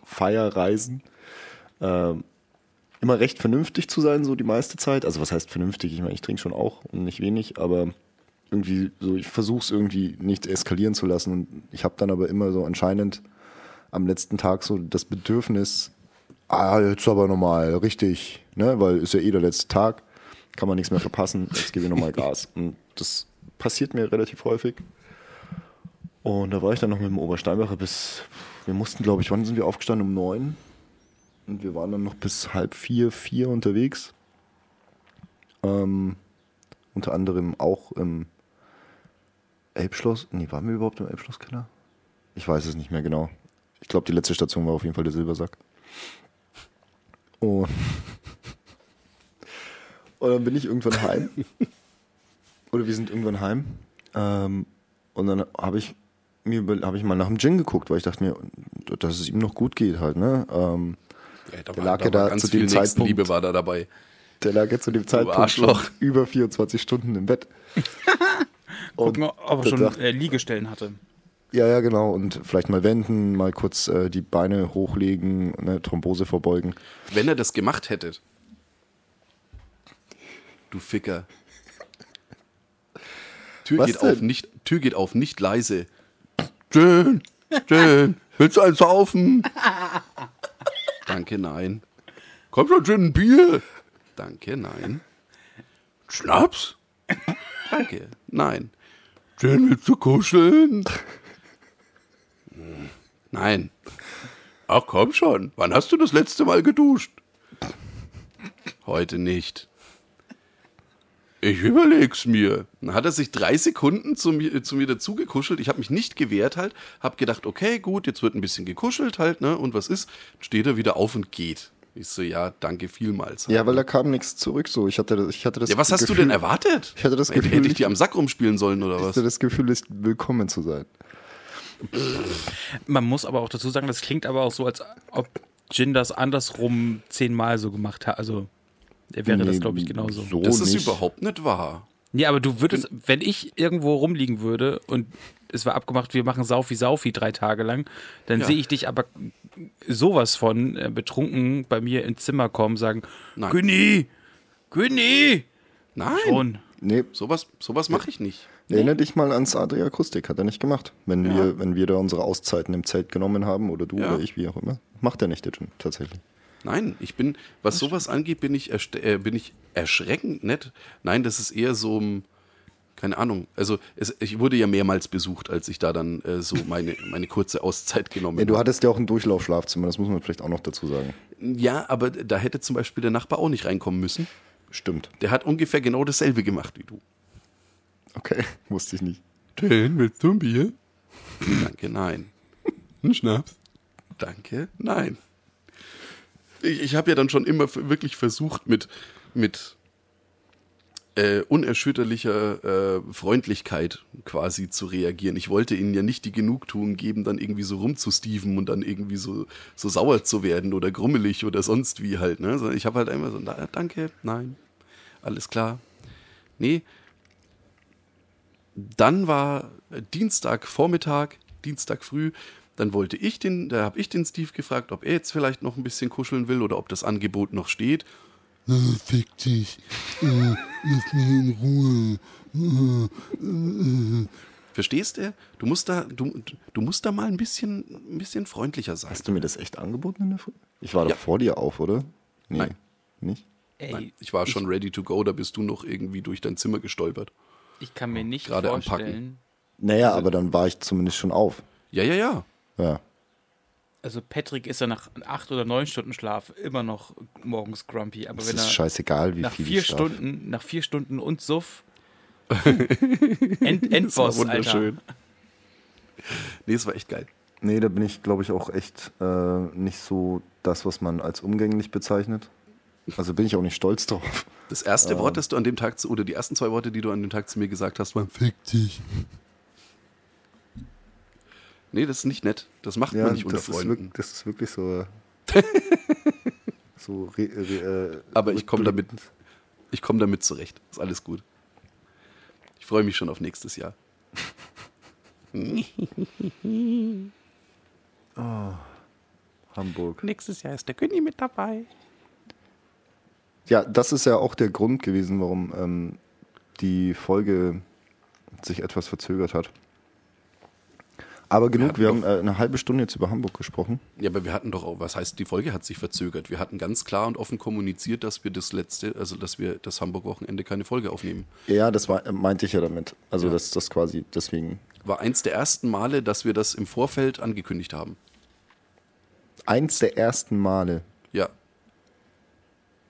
Feierreisen ähm, immer recht vernünftig zu sein, so die meiste Zeit. Also was heißt vernünftig? Ich meine, ich trinke schon auch und nicht wenig, aber irgendwie so, ich versuche es irgendwie nicht eskalieren zu lassen. Und ich habe dann aber immer so anscheinend am letzten Tag so das Bedürfnis, ah, jetzt aber nochmal richtig, ne? Weil ist ja eh der letzte Tag, kann man nichts mehr verpassen, jetzt gebe ich nochmal Gas. (laughs) Und das passiert mir relativ häufig. Und da war ich dann noch mit dem Obersteinbacher bis, wir mussten, glaube ich, wann sind wir aufgestanden? Um neun. Und wir waren dann noch bis halb vier, vier unterwegs. Ähm, unter anderem auch im Elbschloss. Nee, waren wir überhaupt im Elbschlosskeller? Ich weiß es nicht mehr genau. Ich glaube, die letzte Station war auf jeden Fall der Silbersack. Und, (laughs) und dann bin ich irgendwann heim. (laughs) Oder wir sind irgendwann heim. Ähm, und dann habe ich mir habe ich mal nach dem Gin geguckt, weil ich dachte mir, dass es ihm noch gut geht halt. Ne? Ähm, ja da Der lag ja war da ganz zu viel dem Zeitpunkt- Nächstenliebe war da dabei. der lag jetzt zu dem Zeitpunkt über 24 Stunden im Bett. (laughs) Gucken, ob er da schon dachte- äh, Liegestellen hatte. Ja, ja, genau. Und vielleicht mal wenden, mal kurz äh, die Beine hochlegen, eine Thrombose verbeugen. Wenn er das gemacht hätte. Du Ficker. Tür Was geht denn? auf, nicht, Tür geht auf, nicht leise. Jön, Jön, willst du eins saufen? (laughs) Danke, nein. Komm schon, Gin, ein Bier. Danke, nein. Schnaps? Danke, nein. Gin, willst du kuscheln? Nein. Ach komm schon, wann hast du das letzte Mal geduscht? Heute nicht. Ich überleg's mir. Dann hat er sich drei Sekunden zu mir, zu mir dazugekuschelt. Ich habe mich nicht gewehrt halt. Hab gedacht, okay, gut, jetzt wird ein bisschen gekuschelt halt, ne? Und was ist? Steht er wieder auf und geht. Ich so, ja, danke vielmals. Ja, weil da kam nichts zurück so. Ich hatte, das- ich hatte das Ja, was hast du Gefühl, denn erwartet? Ich hatte das Hätte- Gefühl, Hätte ich ich- dir am Sack rumspielen sollen oder Ich was? hatte das Gefühl, ist willkommen zu sein. Man muss aber auch dazu sagen, das klingt aber auch so, als ob Jin das andersrum zehnmal so gemacht hat. Also, er wäre das, Nee, glaube ich, genauso. So Das ist nicht. überhaupt nicht wahr. Nee, aber du würdest, wenn ich irgendwo rumliegen würde und es war abgemacht, wir machen Saufi Saufi drei Tage lang, dann Ja. sehe ich dich aber sowas von äh, betrunken bei mir ins Zimmer kommen, sagen, Nein. Günni, Günni! Nein, Schon. Nee, sowas, sowas mache ich nicht. erinnere dich mal ans Adria Akustik, hat er nicht gemacht. Wenn, wir, wenn wir da unsere Auszeiten im Zelt genommen haben oder du Ja. oder ich, wie auch immer. Macht er nicht, der Jin, tatsächlich. Nein, ich bin, was sowas angeht, bin ich, erst- äh, bin ich erschreckend nett. Nein, das ist eher so, um, keine Ahnung. Also es, ich wurde ja mehrmals besucht, als ich da dann äh, so meine, meine kurze Auszeit genommen Ja, du habe. hattest ja auch ein Durchlaufschlafzimmer, das muss man vielleicht auch noch dazu sagen. Ja, aber da hätte zum Beispiel der Nachbar auch nicht reinkommen müssen. Stimmt. Der hat ungefähr genau dasselbe gemacht wie du. Okay, (laughs) wusste ich nicht. Ten, willst du ein Bier? Danke, nein. Ein Schnaps? Danke, nein. Ich, ich habe ja dann schon immer wirklich versucht, mit, mit äh, unerschütterlicher äh, Freundlichkeit quasi zu reagieren. Ich wollte ihnen ja nicht die Genugtuung geben, dann irgendwie so rumzustieven und dann irgendwie so, so sauer zu werden oder grummelig oder sonst wie halt. Ne? Sondern Ich habe halt einmal so, "Na, danke, nein, alles klar. Nee, dann war Dienstag Vormittag, Dienstag früh, dann wollte ich den, da habe ich den Steve gefragt, ob er jetzt vielleicht noch ein bisschen kuscheln will oder ob das Angebot noch steht. Äh, fick dich. Äh, lass mich in Ruhe. Äh. Verstehst du? Du musst da, du, du musst da mal ein bisschen, ein bisschen freundlicher sein. Hast du mir das echt angeboten in der Früh? Ich war Ja. doch vor dir auf, oder? Nee. Nein. Nicht? Ey, Nein, ich war schon ready to go, da bist du noch irgendwie durch dein Zimmer gestolpert. ich kann mir nicht Gerade vorstellen. Naja, aber dann war ich zumindest schon auf. Ja, ja, ja. Ja. Also Patrick ist ja nach acht oder neun Stunden Schlaf immer noch morgens grumpy, aber Es wenn ist er scheißegal, wie nach viel vier ich schlafe. Stunden, nach vier Stunden und Suff (laughs) End, Endboss, Alter. Nee, es war echt geil. Nee, da bin ich, glaube ich, auch echt äh, nicht so das, was man als umgänglich bezeichnet. Also bin ich auch nicht stolz drauf. Das erste Wort, das du an dem Tag zu, oder die ersten zwei Worte, die du an dem Tag zu mir gesagt hast, waren, Fick dich. Nee, das ist nicht nett. Das macht Ja, man nicht unter das, ist Freunden. wirklich, das ist wirklich so. (laughs) so re, re, äh, Aber ich komme damit, ich komme damit zurecht. Ist alles gut. Ich freue mich schon auf nächstes Jahr. (laughs) Hamburg. Nächstes Jahr ist der König mit dabei. Ja, das ist ja auch der Grund gewesen, warum ähm, die Folge sich etwas verzögert hat. Aber genug, wir haben hatten äh, eine halbe Stunde jetzt über Hamburg gesprochen. Ja, aber wir hatten doch auch, was heißt, die Folge hat sich verzögert. Wir hatten ganz klar und offen kommuniziert, dass wir das letzte, also dass wir das Hamburg-Wochenende keine Folge aufnehmen. Ja, das war, äh, meinte ich ja damit. Also Ja. dass das quasi deswegen War eins der ersten Male, dass wir das im Vorfeld angekündigt haben. eins der ersten Male. Ja.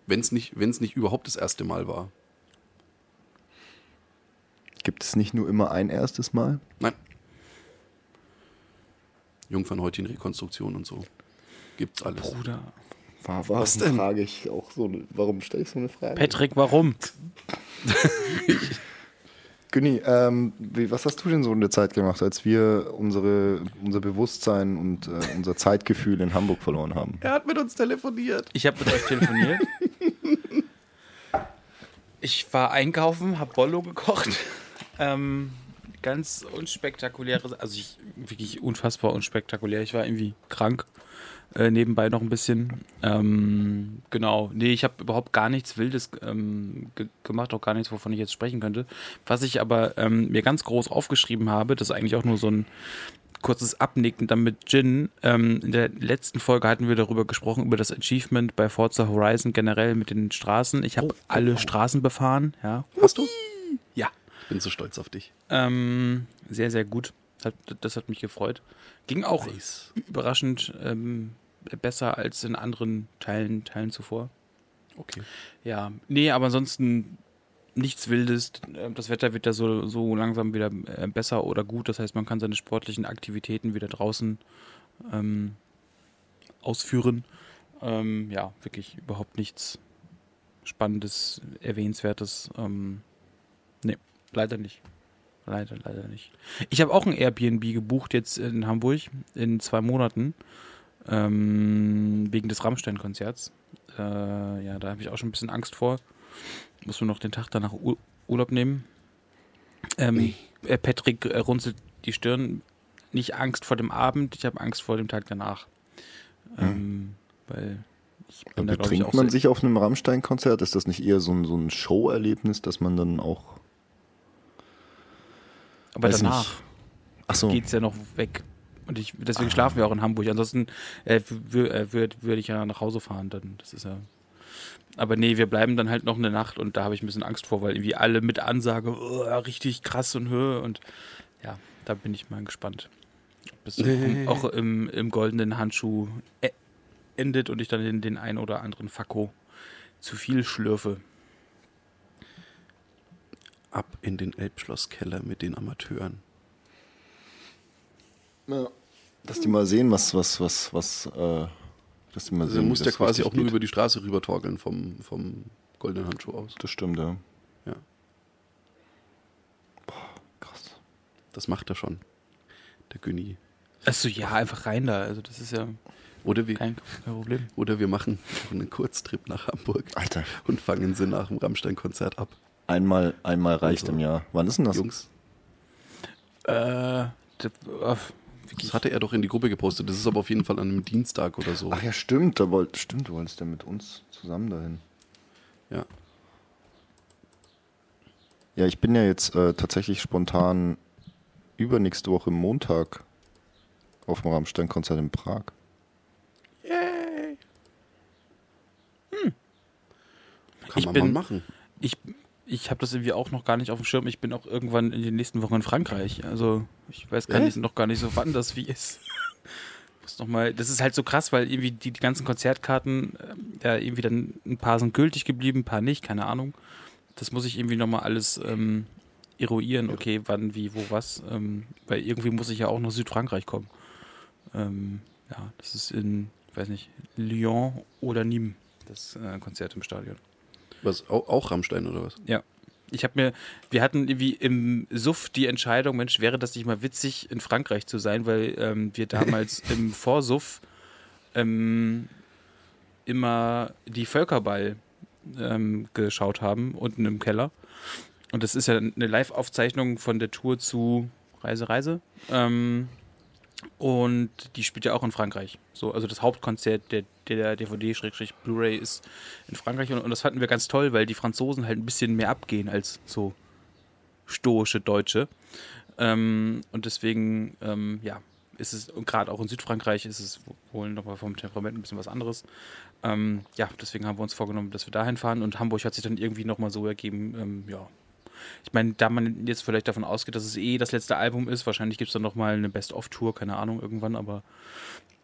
Wenn es nicht, wenn's nicht überhaupt das erste Mal war. Gibt es nicht nur immer ein erstes Mal? Nein. Jungfernhäutchen, Rekonstruktion und so. Gibt's alles. Bruder. War, warum Was denn? frage ich auch so, eine- warum stelle ich so eine Frage? Patrick, warum? (laughs) Günni, ähm, wie, was hast du denn so in der Zeit gemacht, als wir unsere, unser Bewusstsein und äh, unser Zeitgefühl in Hamburg verloren haben? Er hat mit uns telefoniert. Ich habe mit euch telefoniert. (laughs) Ich war einkaufen, habe Bollo gekocht. Ähm, ganz unspektakuläre, also ich, wirklich unfassbar unspektakulär. Ich war irgendwie krank. Äh, nebenbei noch ein bisschen. Ähm, genau. Nee, ich habe überhaupt gar nichts Wildes ähm, ge gemacht, auch gar nichts, wovon ich jetzt sprechen könnte. Was ich aber ähm, mir ganz groß aufgeschrieben habe, das ist eigentlich auch nur so ein kurzes Abnicken dann mit Jin. Ähm, in der letzten Folge hatten wir darüber gesprochen, über das Achievement bei Forza Horizon generell mit den Straßen. Ich habe alle Straßen befahren, ja. Hast du? Ja. Bin so stolz auf dich. Ähm, sehr, sehr gut. Das hat mich gefreut. Ging auch Nice. überraschend ähm, besser als in anderen Teilen, Teilen zuvor. Okay. Ja, nee, aber ansonsten nichts Wildes. Ähm, Das Wetter wird ja so, so langsam wieder äh, besser oder gut. Das heißt, man kann seine sportlichen Aktivitäten wieder draußen ähm, ausführen. Ähm, ja, wirklich überhaupt nichts Spannendes, Erwähnenswertes. Ähm, leider nicht. Leider, leider nicht. Ich habe auch ein Airbnb gebucht jetzt in Hamburg in zwei Monaten. Ähm, wegen des Rammstein-Konzerts. Äh, ja, da habe ich auch schon ein bisschen Angst vor. Muss man noch den Tag danach Ur Urlaub nehmen. Ähm, äh, Patrick äh, runzelt die Stirn. Nicht Angst vor dem Abend, ich habe Angst vor dem Tag danach. Ähm, Weil Ich bin da, ich, Betrinkt auch man sich auf einem Rammstein-Konzert? Ist das nicht eher so ein, so ein Show-Erlebnis, dass man dann auch. Aber weiß danach so. geht's ja noch weg. Und ich, deswegen schlafen wir auch in Hamburg. Ansonsten äh, würde äh, würd, würd ich ja nach Hause fahren. Dann, das ist ja. Aber nee, wir bleiben dann halt noch eine Nacht und da habe ich ein bisschen Angst vor, weil irgendwie alle mit Ansage, oh, richtig krass und Höhe und ja, da bin ich mal gespannt. Ob es Nee. (laughs) auch im, im goldenen Handschuh e- endet und ich dann den, den ein oder anderen Fakko zu viel schlürfe. Ab in den Elbschlosskeller mit den Amateuren. Ja. Dass die mal sehen, was, was, was, was, äh, dass die mal Also sehen, muss ja das quasi auch nur geht. über die Straße rüber torkeln vom, vom goldenen Handschuh aus. Das stimmt, ja. Ja. Krass. Das macht er schon. Der Günni. Achso, ja, einfach rein da. Also das ist ja Oder wir, kein, kein Problem. oder wir machen einen Kurztrip nach Hamburg Alter. und fangen sie nach dem Rammstein-Konzert ab. Einmal, einmal reicht Also, im Jahr. Wann ist denn das? Jungs, Äh, der, äh, das hatte er doch in die Gruppe gepostet. Das ist aber auf jeden Fall an einem Dienstag oder so. Ach ja, stimmt. Da wollt, stimmt, du wolltest ja mit uns zusammen dahin. Ja. Ja, ich bin ja jetzt äh, tatsächlich spontan übernächste Woche Montag auf dem Rammstein-Konzert in Prag. Kann Ich man bin- mal machen. ich ich habe das irgendwie auch noch gar nicht auf dem Schirm. Ich bin auch irgendwann in den nächsten Wochen in Frankreich. Also ich weiß gar nicht, noch gar nicht so, wann das wie ist. (laughs) Muss noch mal, das ist halt so krass, weil irgendwie die, die ganzen Konzertkarten, ähm, ja, irgendwie dann ein paar sind gültig geblieben, ein paar nicht, keine Ahnung. Das muss ich irgendwie nochmal alles ähm, eruieren, okay, wann, wie, wo, was. Ähm, weil irgendwie muss ich ja auch nach Südfrankreich kommen. Ähm, ja, das ist in, ich weiß nicht, Lyon oder Nîmes, das äh, Konzert im Stadion. Was, auch, auch Rammstein oder was? Ja. Ich habe mir, wir hatten irgendwie im Suff die Entscheidung, Mensch, wäre das nicht mal witzig, in Frankreich zu sein, weil ähm, wir damals (laughs) im Vorsuff ähm, immer die Völkerball ähm, geschaut haben, unten im Keller. Und das ist ja eine Live-Aufzeichnung von der Tour zu Reise, Reise. Ähm, und die spielt ja auch in Frankreich. So, also das Hauptkonzert der, der DVD-Blu-ray ist in Frankreich. Und, und das fanden wir ganz toll, weil die Franzosen halt ein bisschen mehr abgehen als so stoische Deutsche. Ähm, und deswegen, ähm, ja, ist es, und gerade auch in Südfrankreich ist es wohl nochmal vom Temperament ein bisschen was anderes. Ähm, ja, deswegen haben wir uns vorgenommen, dass wir dahin fahren. Und Hamburg hat sich dann irgendwie nochmal so ergeben, ähm, ja. Ich meine, da man jetzt vielleicht davon ausgeht, dass es eh das letzte Album ist, wahrscheinlich gibt es dann nochmal eine Best-of-Tour, keine Ahnung, irgendwann, aber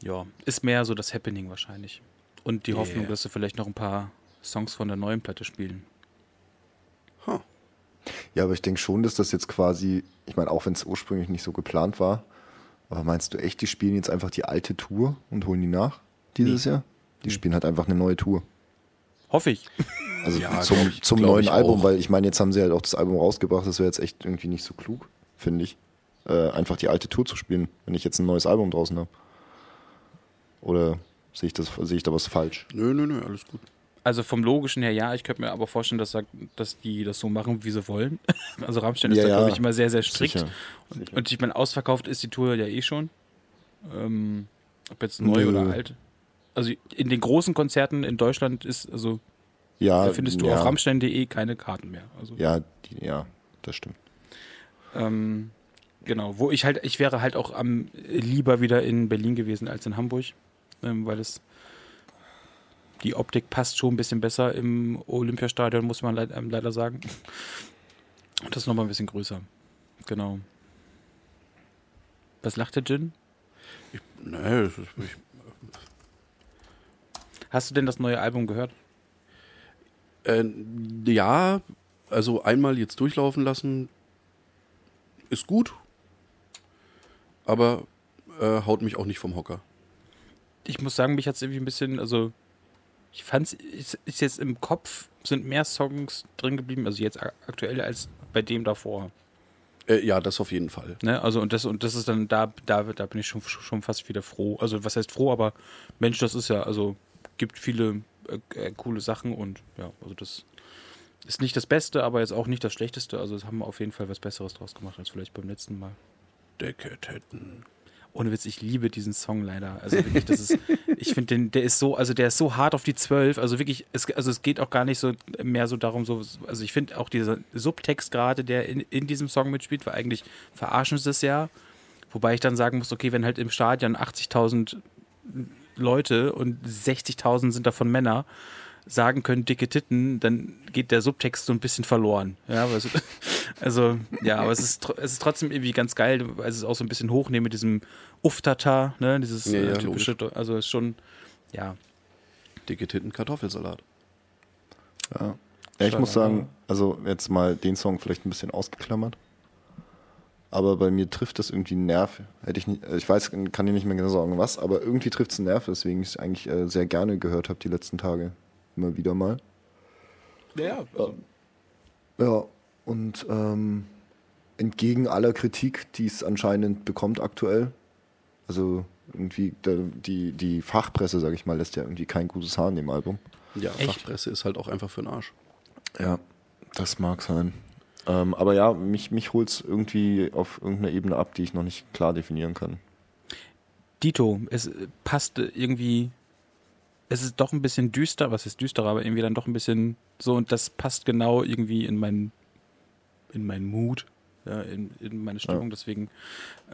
ja, ist mehr so das Happening wahrscheinlich. Und die Yeah. Hoffnung, dass sie vielleicht noch ein paar Songs von der neuen Platte spielen. Huh. Ja, aber ich denke schon, dass das jetzt quasi, ich meine, auch wenn es ursprünglich nicht so geplant war, aber meinst du echt, die spielen jetzt einfach die alte Tour und holen die nach dieses Jahr? Die spielen halt einfach eine neue Tour. Hoffe ich. Also Ja, zum, glaub ich- zum glaub neuen Album, auch. weil ich meine, jetzt haben sie halt auch das Album rausgebracht, das wäre jetzt echt irgendwie nicht so klug, finde ich. Äh, einfach die alte Tour zu spielen, wenn ich jetzt ein neues Album draußen habe. Oder sehe ich, das- sehe ich da was falsch? Nö, nö, nö, alles gut. Also vom Logischen her ja, ich könnte mir aber vorstellen, dass, dass die das so machen, wie sie wollen. (laughs) Also Rammstein ist Ja, da, ja. glaube ich, immer sehr, sehr strikt. Sicher. Und, und ich meine, ausverkauft ist die Tour ja eh schon. Ähm, ob jetzt neu Nö. oder alt. Also in den großen Konzerten in Deutschland ist, also Ja, da findest du ja, auf rammstein.de keine Karten mehr. Also, Ja, die, ja, das stimmt. ähm, genau, wo ich halt, ich wäre halt auch am lieber wieder in Berlin gewesen als in Hamburg, ähm, weil es die Optik passt schon ein bisschen besser im Olympiastadion, muss man leid, ähm, leider sagen. Und das ist nochmal ein bisschen größer. Genau. Was lacht der Gin? Nee, das ist, ich, Hast du denn das neue Album gehört? äh, ja, also einmal jetzt durchlaufen lassen ist gut, aber äh, haut mich auch nicht vom Hocker. Ich muss sagen, mich hat es irgendwie ein bisschen, also ich fand es ist, ist jetzt im Kopf, sind mehr Songs drin geblieben, also jetzt ak- aktuell als bei dem davor. Äh, ja, das auf jeden Fall. Ne? Also und das und das ist dann da da da bin ich schon schon fast wieder froh. Also was heißt froh, aber Mensch, das ist ja also gibt viele äh, äh, coole Sachen und ja, also das ist nicht das Beste, aber jetzt auch nicht das Schlechteste. Also es haben wir auf jeden Fall was Besseres draus gemacht als vielleicht beim letzten Mal. Decketetten. ohne Witz, ich liebe diesen Song leider. Also wirklich, das ist, (laughs) ich finde den, der ist so, also der ist so hart auf die Zwölf. Also wirklich, es, also es geht auch gar nicht so mehr so darum, so, also ich finde auch dieser Subtext gerade, der in, in diesem Song mitspielt, war eigentlich verarschen sie es ja. Wobei ich dann sagen muss, okay, wenn halt im Stadion 80.000 Leute und 60.000 sind davon Männer, sagen können, dicke Titten, dann geht der Subtext so ein bisschen verloren. Ja, also, (laughs) also ja, aber es ist, es ist trotzdem irgendwie ganz geil, weil es ist auch so ein bisschen hochnehmen mit diesem Uftata, ne, dieses Ja, ja, äh, typische, also ist schon, ja, Dicke Titten, Kartoffelsalat. Ja. ja, ich muss sagen, also jetzt mal den Song vielleicht ein bisschen ausgeklammert. Aber bei mir trifft das irgendwie einen Nerv. Hätte ich nicht, ich weiß, kann dir nicht mehr genau sagen, was, aber irgendwie trifft es einen Nerv, weswegen ich es eigentlich äh, sehr gerne gehört habe die letzten Tage. Immer wieder mal. ja, also, Ja, und ähm, entgegen aller Kritik, die es anscheinend bekommt aktuell, also irgendwie der, die, die Fachpresse, sag ich mal, lässt ja irgendwie kein gutes Haar in dem Album. Ja, Echt? Fachpresse ist halt auch einfach für den Arsch. Ja, das mag sein. Ähm, aber ja, mich, mich holt es irgendwie auf irgendeiner Ebene ab, die ich noch nicht klar definieren kann. Dito, es passt irgendwie, es ist doch ein bisschen düster, was ist düsterer, aber irgendwie dann doch ein bisschen so und das passt genau irgendwie in meinen, in meinen Mut, ja, in, in meine Stimmung, deswegen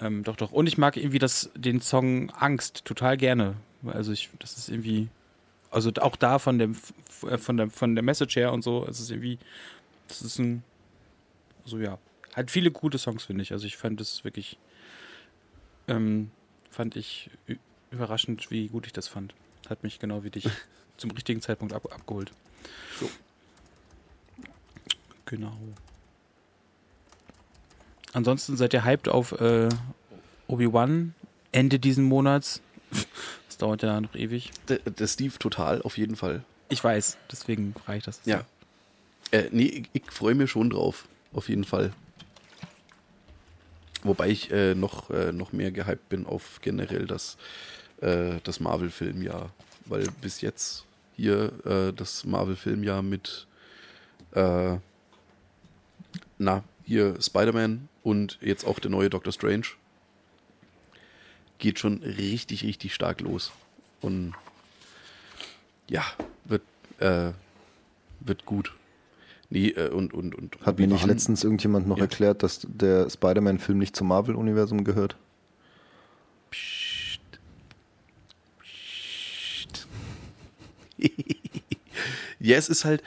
ähm, doch, doch. Und ich mag irgendwie das, den Song Angst total gerne. Also ich, das ist irgendwie, also auch da von dem, äh, von der, von der Message her und so, es ist irgendwie, das ist ein, so ja, hat viele gute Songs, finde ich. Also ich fand es wirklich, ähm, fand ich überraschend, wie gut ich das fand. Hat mich genau wie dich (laughs) zum richtigen Zeitpunkt ab, abgeholt. So. Genau. Ansonsten seid ihr hyped auf äh, Obi-Wan Ende diesen Monats. (laughs) Das dauert ja noch ewig. Der, der Steve total, auf jeden Fall. Ich weiß, deswegen reicht das. Ja. Äh, nee, ich, ich freue mich schon drauf. Auf jeden Fall. Wobei ich äh, noch, äh, noch mehr gehypt bin auf generell das, äh, das Marvel-Filmjahr. Weil bis jetzt hier äh, das Marvel-Filmjahr mit äh, na, hier Spider-Man und jetzt auch der neue Doctor Strange geht schon richtig, richtig stark los. Und ja, wird, äh, wird gut. Nee, äh, und, und, und. Hat mir nicht letztens irgendjemand noch Ja. erklärt, dass der Spider-Man-Film nicht zum Marvel-Universum gehört? Psst. Psst. (laughs) ja, es ist halt,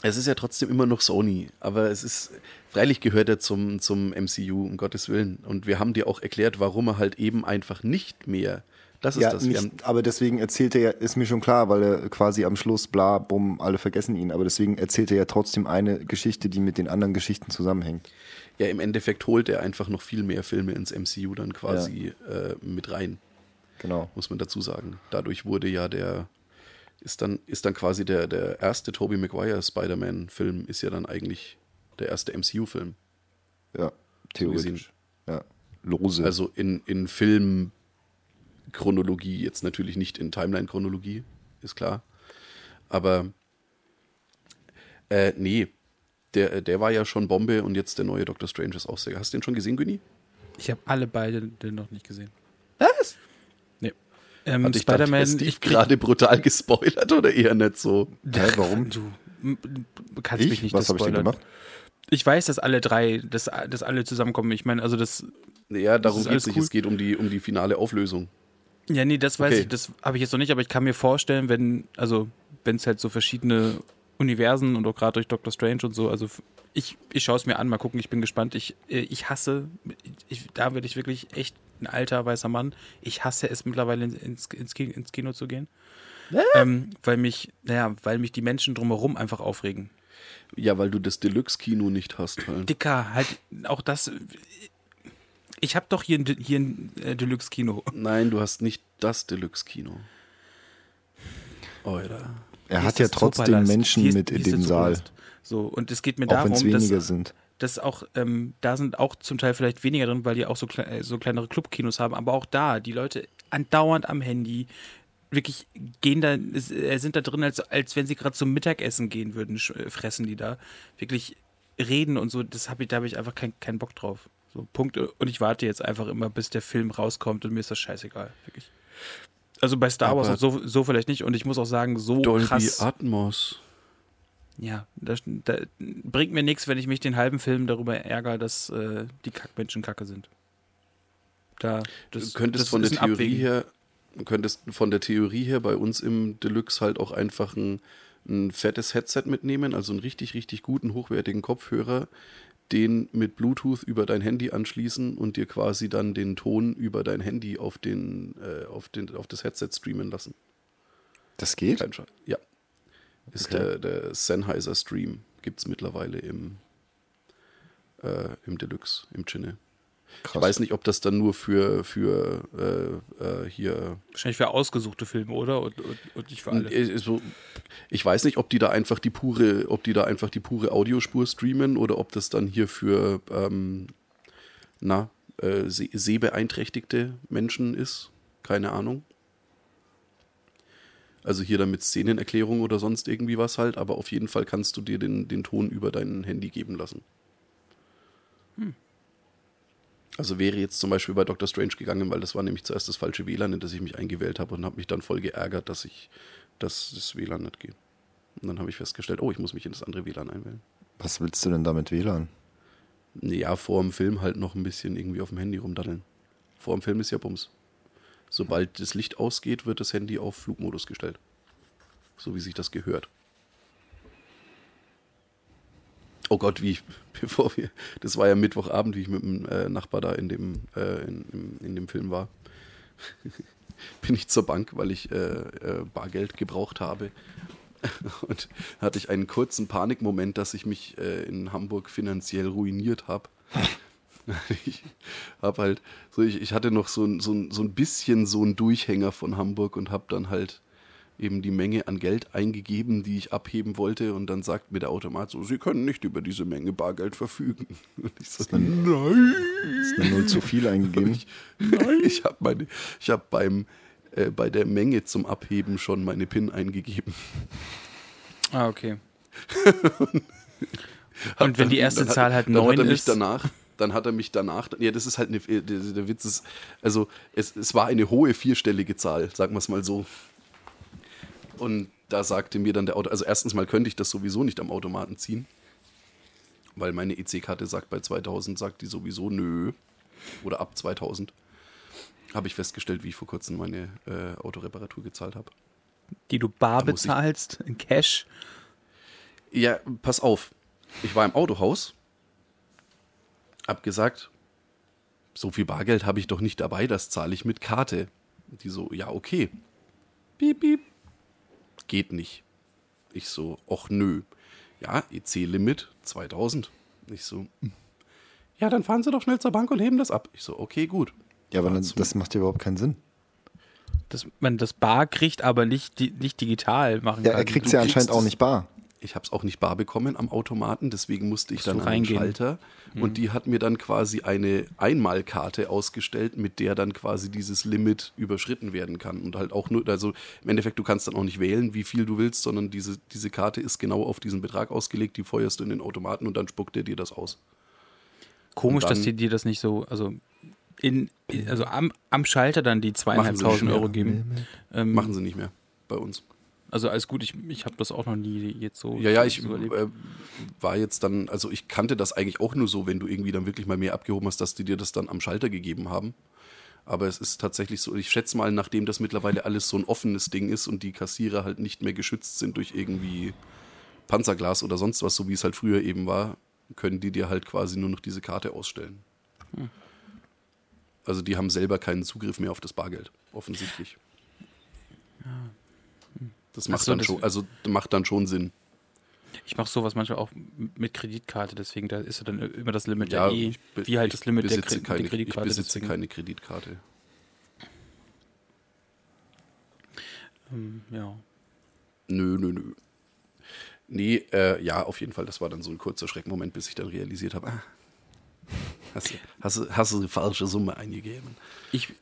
es ist ja trotzdem immer noch Sony, aber es ist, freilich gehört er zum, zum MCU, um Gottes Willen. Und wir haben dir auch erklärt, warum er halt eben einfach nicht mehr, das ist Ja, das. Nicht, aber deswegen erzählt er ja, ist mir schon klar, weil er quasi am Schluss, bla, bumm, alle vergessen ihn. Aber deswegen erzählt er ja trotzdem eine Geschichte, die mit den anderen Geschichten zusammenhängt. ja, im Endeffekt holt er einfach noch viel mehr Filme ins MCU dann quasi äh, mit rein. Genau. muss man dazu sagen. Dadurch wurde ja der, ist dann, ist dann quasi der, der erste Tobey Maguire Spider-Man-Film, ist ja dann eigentlich der erste MCU-Film. Ja, theoretisch. Ja. Lose. Also in, in Filmchronologie, jetzt natürlich nicht in Timeline-Chronologie, ist klar. Aber äh, nee, der, der war ja schon Bombe und jetzt der neue Doctor Strange ist auch sehr. Hast du den schon gesehen, Günni? Ich habe alle beide noch nicht gesehen. Was? Nee. Ähm, Spider-Man, Steve ich gerade brutal gespoilert oder eher nicht so? Hä, warum? Du kannst mich Ich? nicht Was habe ich denn spoilern. gemacht? Ich weiß, dass alle drei, dass, dass alle zusammenkommen. Ich meine, also das, Ja, darum ist geht es nicht. cool. Es geht um die, um die finale Auflösung. Ja, nee, das weiß Okay. ich, das habe ich jetzt noch nicht, aber ich kann mir vorstellen, wenn, also, wenn es halt so verschiedene Universen und auch gerade durch Doctor Strange und so, also ich, ich schaue es mir an, mal gucken, ich bin gespannt. Ich, äh, ich hasse, ich, da werde ich wirklich echt ein alter weißer Mann. Ich hasse es mittlerweile ins, ins, ins Ki- ins Kino zu gehen. Ähm, weil mich, naja, weil mich die Menschen drumherum einfach aufregen. Ja, weil du das Deluxe-Kino nicht hast. Halt. Dicker, halt auch das. Ich habe doch hier ein, De- hier ein äh, Deluxe-Kino. (laughs) Nein, du hast nicht das Deluxe-Kino. Alter. Er hat ja trotzdem Zoopalast. Menschen ist- mit in dem Saal. So, und es geht mir Auch wenn es darum, weniger dass, sind. dass auch, ähm, da sind auch zum Teil vielleicht weniger drin, weil die auch so, kle äh, so kleinere Clubkinos haben, aber auch da, die Leute andauernd am Handy, wirklich gehen da, äh, sind da drin, als, als wenn sie gerade zum Mittagessen gehen würden, fressen die da. Wirklich reden und so, das hab ich, da habe ich einfach keinen keinen Bock drauf. So, Punkt. Und ich warte jetzt einfach immer, bis der Film rauskommt und mir ist das scheißegal. Wirklich. Also bei Star Wars so, so vielleicht nicht. Und ich muss auch sagen, so Dolby krass. Atmos. Ja, das, da bringt mir nichts, wenn ich mich den halben Film darüber ärgere, dass äh, die Kackmenschen Kacke sind. Da, das, du könntest das von der Theorie Abwägen. her, könntest von der Theorie her bei uns im Deluxe halt auch einfach ein, ein fettes Headset mitnehmen, also einen richtig, richtig guten, hochwertigen Kopfhörer, den mit Bluetooth über dein Handy anschließen und dir quasi dann den Ton über dein Handy auf den, äh, auf den, auf das Headset streamen lassen. Das geht? Kein. Ja. Ist Okay. der, der Sennheiser Stream. Gibt es mittlerweile im, äh, im Deluxe, im Chinne. Krass. Ich weiß nicht, ob das dann nur für, für äh, äh, hier. Wahrscheinlich für ausgesuchte Filme, oder? Und, und, und nicht für alle. Äh, so, ich weiß nicht, ob die da einfach die pure, ob die da einfach die pure Audiospur streamen oder ob das dann hier für ähm, na, äh, seh- sehbeeinträchtigte Menschen ist. Keine Ahnung. Also hier dann mit Szenenerklärung oder sonst irgendwie was halt, aber auf jeden Fall kannst du dir den, den Ton über dein Handy geben lassen. Also wäre jetzt zum Beispiel bei Doctor Strange gegangen, weil das war nämlich zuerst das falsche WLAN, in das ich mich eingewählt habe und habe mich dann voll geärgert, dass ich, dass das WLAN nicht geht. Und dann habe ich festgestellt, oh, ich muss mich in das andere WLAN einwählen. Was willst du denn damit WLAN? Ja, vor dem Film halt noch ein bisschen irgendwie auf dem Handy rumdaddeln. Vor dem Film ist ja Bums. Sobald das Licht ausgeht, wird das Handy auf Flugmodus gestellt. So wie sich das gehört. Oh Gott, wie ich, (laughs) bevor wir, das war ja Mittwochabend, wie ich mit dem äh, Nachbar da in dem, äh, in, in, in dem Film war. (laughs) Bin ich zur Bank, weil ich äh, äh, Bargeld gebraucht habe. (laughs) Und hatte ich einen kurzen Panikmoment, dass ich mich äh, in Hamburg finanziell ruiniert habe. ich habe halt, so ich, ich hatte noch so ein, so, ein, so ein bisschen so einen Durchhänger von Hamburg und habe dann halt eben die Menge an Geld eingegeben, die ich abheben wollte. Und dann sagt mir der Automat so, Sie können nicht über diese Menge Bargeld verfügen. (laughs) Und ich so, nein. Ist eine Null zu viel (laughs) eingegeben? Ich, nein. ich habe meine, ich habe beim äh, bei der Menge zum Abheben schon meine PIN eingegeben. Ah, okay. (laughs) Und wenn die erste Dann Zahl halt dann hat 9 er mich ist. danach, dann hat er mich danach, ja, das ist halt eine, der, der Witz ist, also es, es war eine hohe vierstellige Zahl, sagen wir es mal so. Und da sagte mir dann der Auto, also erstens mal könnte ich das sowieso nicht am Automaten ziehen, weil meine EC-Karte sagt bei 2000, sagt die sowieso nö, oder ab 2000. Habe ich festgestellt, wie ich vor kurzem meine äh, Autoreparatur gezahlt habe. die du bar bezahlst, in Cash. Ja, pass auf. Ich war im Autohaus, hab gesagt, so viel Bargeld habe ich doch nicht dabei, das zahle ich mit Karte. Die so, ja, okay. Piep, piep. Geht nicht. Ich so, och nö. Ja, EC-Limit 2000. Ich so, ja, dann fahren Sie doch schnell zur Bank und heben das ab. Ich so, okay, gut. Ja, aber dann, das macht ja überhaupt keinen Sinn. Dass man das bar kriegt, aber nicht, nicht digital machen Ja, kann. er kriegt du ja anscheinend auch es- nicht bar. Ich habe es auch nicht bar bekommen am Automaten, deswegen musste ich Musst dann an den. Schalter und die hat mir dann quasi eine Einmalkarte ausgestellt, mit der dann quasi dieses Limit überschritten werden kann und halt auch nur, also im Endeffekt, du kannst dann auch nicht wählen, wie viel du willst, sondern diese, diese Karte ist genau auf diesen Betrag ausgelegt, die feuerst du in den Automaten und dann spuckt er dir das aus. Komisch, Und dass dann- die dir das nicht so, also in, also am, am Schalter dann die zweieinhalbtausend Euro geben. Ähm, Machen sie nicht mehr bei uns. Also alles gut, ich, ich habe das auch noch nie jetzt so. Ja, ja, ich so äh, war jetzt dann, also ich kannte das eigentlich auch nur so, wenn du irgendwie dann wirklich mal mehr abgehoben hast, dass die dir das dann am Schalter gegeben haben. Aber es ist tatsächlich so, ich schätze mal, nachdem das mittlerweile alles so ein offenes Ding ist und die Kassierer halt nicht mehr geschützt sind durch irgendwie Panzerglas oder sonst was, so wie es halt früher eben war, können die dir halt quasi nur noch diese Karte ausstellen. Hm. Also die haben selber keinen Zugriff mehr auf das Bargeld, offensichtlich. Das macht Ach so, dann das- schon, also macht dann schon Sinn. Ich mache sowas manchmal auch mit Kreditkarte, deswegen da ist ja dann immer das Limit Ja, ich be- wie halt das Limit der, keine, der Kreditkarte. Ich besitze deswegen. keine Kreditkarte. Ähm, ja. Nö, nö, nö. Nee, äh, ja, auf jeden Fall, das war dann so ein kurzer Schreckmoment, bis ich dann realisiert habe, ah, hast, du, hast, hast du die falsche Summe eingegeben. Ich-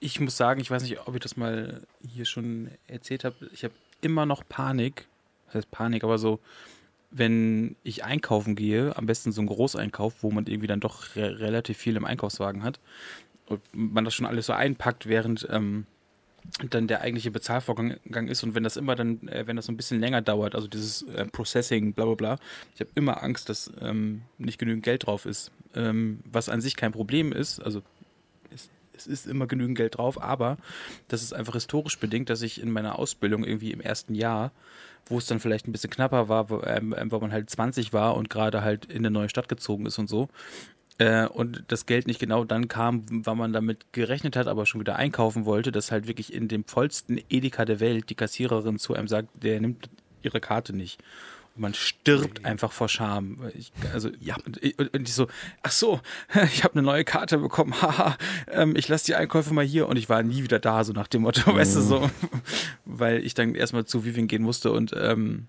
ich muss sagen, ich weiß nicht, ob ich das mal hier schon erzählt habe. Ich habe immer noch Panik. Das heißt Panik, aber so, wenn ich einkaufen gehe, am besten so ein Großeinkauf, wo man irgendwie dann doch re relativ viel im Einkaufswagen hat und man das schon alles so einpackt, während ähm, dann der eigentliche Bezahlvorgang ist und wenn das immer dann, äh, wenn das so ein bisschen länger dauert, also dieses äh, Processing, bla bla bla, ich habe immer Angst, dass ähm, nicht genügend Geld drauf ist, ähm, was an sich kein Problem ist, also es, ist immer genügend Geld drauf, aber das ist einfach historisch bedingt, dass ich in meiner Ausbildung irgendwie im ersten Jahr, wo es dann vielleicht ein bisschen knapper war, wo, ähm, weil man halt 20 war und gerade halt in eine neue Stadt gezogen ist und so, äh, und das Geld nicht genau dann kam, wann man damit gerechnet hat, aber schon wieder einkaufen wollte, dass halt wirklich in dem vollsten Edeka der Welt die Kassiererin zu einem sagt, der nimmt ihre Karte nicht. Man stirbt einfach vor Scham. Ich, also, ja, und, und ich so, ach so, (laughs) ich habe eine neue Karte bekommen, (laughs) haha, ähm, ich lasse die Einkäufe mal hier und ich war nie wieder da, so nach dem Motto, (laughs) weißt du, so, weil ich dann erstmal zu Vivian gehen musste und ähm,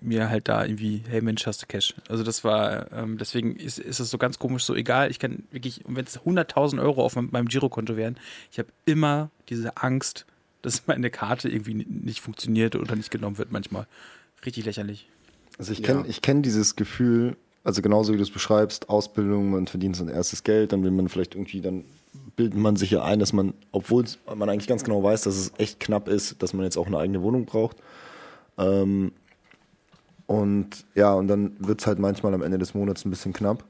mir halt da irgendwie, hey Mensch, hast du Cash? Also das war, ähm, deswegen ist, ist es so ganz komisch, so egal, ich kann wirklich, wenn es 100.000 Euro auf meinem Girokonto wären, ich habe immer diese Angst, dass meine Karte irgendwie nicht funktioniert oder nicht genommen wird manchmal. Richtig lächerlich. Also ich kenne Ja. ich kenn dieses Gefühl, also genauso wie du es beschreibst, Ausbildung, man verdient sein erstes Geld, dann will man vielleicht irgendwie, dann bildet man sich ja ein, dass man, obwohl man eigentlich ganz genau weiß, dass es echt knapp ist, dass man jetzt auch eine eigene Wohnung braucht. Ähm, und ja, und dann wird es halt manchmal am Ende des Monats ein bisschen knapp.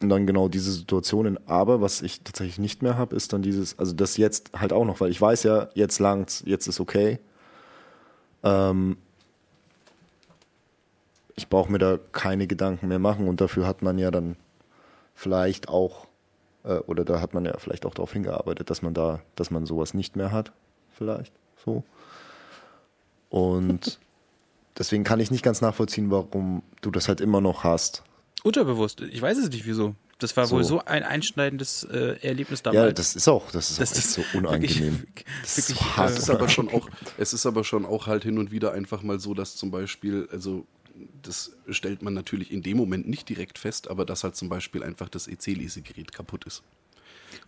Und dann genau diese Situationen. Aber was ich tatsächlich nicht mehr habe, ist dann dieses, also das jetzt halt auch noch, weil ich weiß ja, jetzt langt's, jetzt ist okay. Ähm, ich brauche mir da keine Gedanken mehr machen und dafür hat man ja dann vielleicht auch, äh, oder da hat man ja vielleicht auch darauf hingearbeitet, dass man da, dass man sowas nicht mehr hat, vielleicht so. Und (laughs) deswegen kann ich nicht ganz nachvollziehen, warum du das halt immer noch hast. Unterbewusst, ich weiß es nicht wieso. Das war So. wohl so ein einschneidendes äh, Erlebnis Ja, damals. das ist auch, das ist Das auch ist so unangenehm. (laughs) wirklich- Das ist so hart. Es ist aber schon auch, es ist aber schon auch halt hin und wieder einfach mal so, dass zum Beispiel, also das stellt man natürlich in dem Moment nicht direkt fest, aber dass halt zum Beispiel einfach das EC-Lesegerät kaputt ist.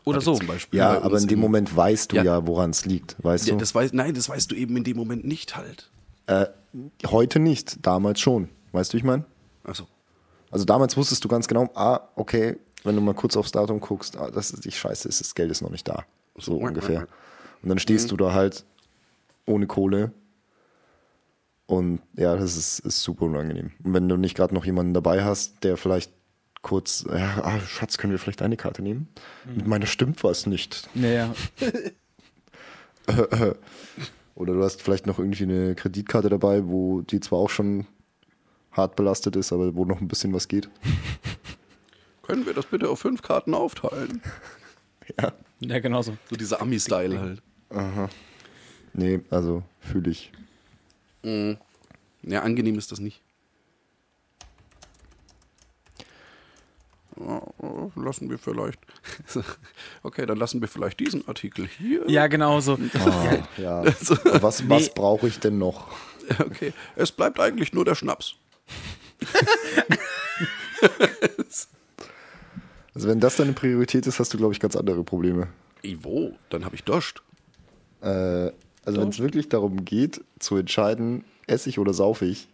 Oder so. Zum Beispiel ja, aber in dem Moment weißt du Ja. ja, woran es liegt, weißt Ja, du? das weiß, nein, das weißt du eben in dem Moment nicht halt. Äh, heute nicht, damals schon. Weißt du, wie ich meine? Also, Also damals wusstest du ganz genau, ah, okay, wenn du mal kurz aufs Datum guckst, ah, das ist die Scheiße, ist, das Geld ist noch nicht da. So ungefähr. Und dann stehst du da halt ohne Kohle. Und ja, das ist, ist super unangenehm. Und wenn du nicht gerade noch jemanden dabei hast, der vielleicht kurz, ja, ah, Schatz, können wir vielleicht eine Karte nehmen? Mit meiner stimmt was nicht. Naja, (laughs) Oder du hast vielleicht noch irgendwie eine Kreditkarte dabei, wo die zwar auch schon hart belastet ist, aber wo noch ein bisschen was geht. (laughs) können wir das bitte auf fünf Karten aufteilen? (laughs) Ja. ja, genauso. So dieser Ami-Style halt. Nee, also fühle ich. Ja, angenehm ist das nicht. Äh, Lassen wir vielleicht. (laughs) Okay, dann lassen wir vielleicht diesen Artikel hier. Ja, genauso. (laughs) Ah, ja. Was, Nee. was brauche ich denn noch? Okay, es bleibt eigentlich nur der Schnaps. (laughs) Also wenn das deine Priorität ist, hast du, glaube ich, ganz andere Probleme. Ivo, dann habe ich Dost. Äh, also wenn es wirklich darum geht, zu entscheiden, esse ich oder saufe ich,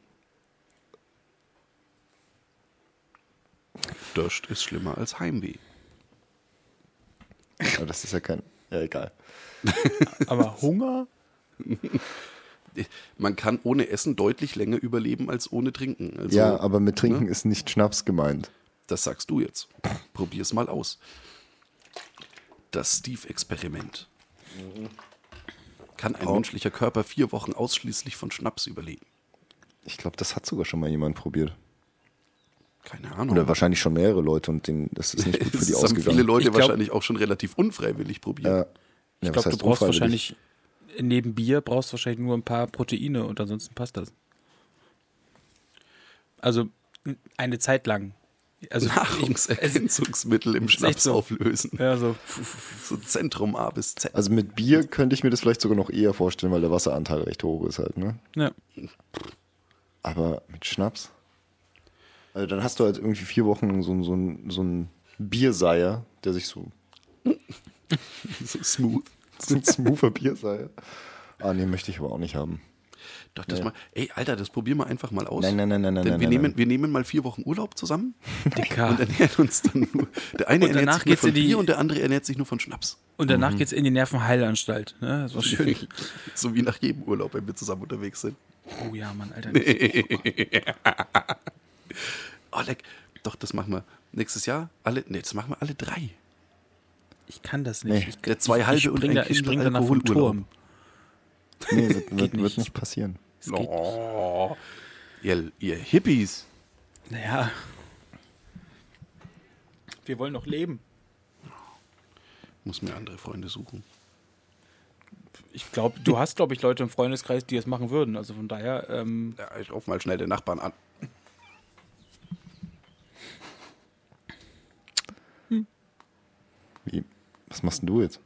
Dost ist schlimmer als Heimweh. aber das ist ja kein, ja egal. (laughs) Aber Hunger? Man kann ohne Essen deutlich länger überleben als ohne Trinken. Also, ja, aber mit Trinken ne? ist nicht Schnaps gemeint. Das sagst du jetzt. Probier's mal aus. Das Steve-Experiment. Kann ein menschlicher Körper vier Wochen ausschließlich von Schnaps überleben? Ich glaube, das hat sogar schon mal jemand probiert. Keine Ahnung. Oder wahrscheinlich schon mehrere Leute und denen, das ist nicht gut für (laughs) das die haben ausgegangen. viele Leute glaub- wahrscheinlich auch schon relativ unfreiwillig probiert. Ja. Ich Ja, glaube, du brauchst wahrscheinlich neben Bier brauchst du wahrscheinlich nur ein paar Proteine und ansonsten passt das. Also eine Zeit lang. Also (laughs) Nahrungsergänzungsmittel im Schnaps so. auflösen. ja, so. (laughs) So Zentrum A bis Z. Also mit Bier könnte ich mir das vielleicht sogar noch eher vorstellen, weil der Wasseranteil recht hoch ist halt, ne? Ja. Aber mit Schnaps? Also dann hast du halt irgendwie vier Wochen so, so, ein- so ein Bierseier, der sich so, (laughs) So smooth. so ein smoother Bierseier. Ah, nee, möchte ich aber auch nicht haben. Doch, das Ja. mal, ey, Alter, das probieren wir einfach mal aus. Nein, nein, nein, nein, Denn nein, wir, nein, nehmen, nein. wir nehmen mal vier Wochen Urlaub zusammen (laughs) Dicker. und ernähren uns dann nur. Der eine ernährt sich nur von Bier und der andere ernährt sich nur von Schnaps. Und danach geht's in die Nervenheilanstalt. Ne? War schön. (laughs) so wie nach jedem Urlaub, wenn wir zusammen unterwegs sind. Oh ja, Mann, Alter. (laughs) Oh, leck. Doch, das machen wir nächstes Jahr. Alle, nee, das machen wir alle drei. Ich kann das nicht. Nee. Ich, Der zwei halbe ich und ein da, ich danach vom Alkoholurlaub. Turm. Nee, (laughs) wird, wird, wird nicht. nicht passieren. Das nicht. Oh, ihr, ihr Hippies. Naja. Wir wollen noch leben. Muss mir andere Freunde suchen. Ich glaube, du hast, glaube ich, Leute im Freundeskreis, die das machen würden. Also von daher, ähm, Ja, ich ruf mal schnell den Nachbarn an. Wie, was machst denn du jetzt?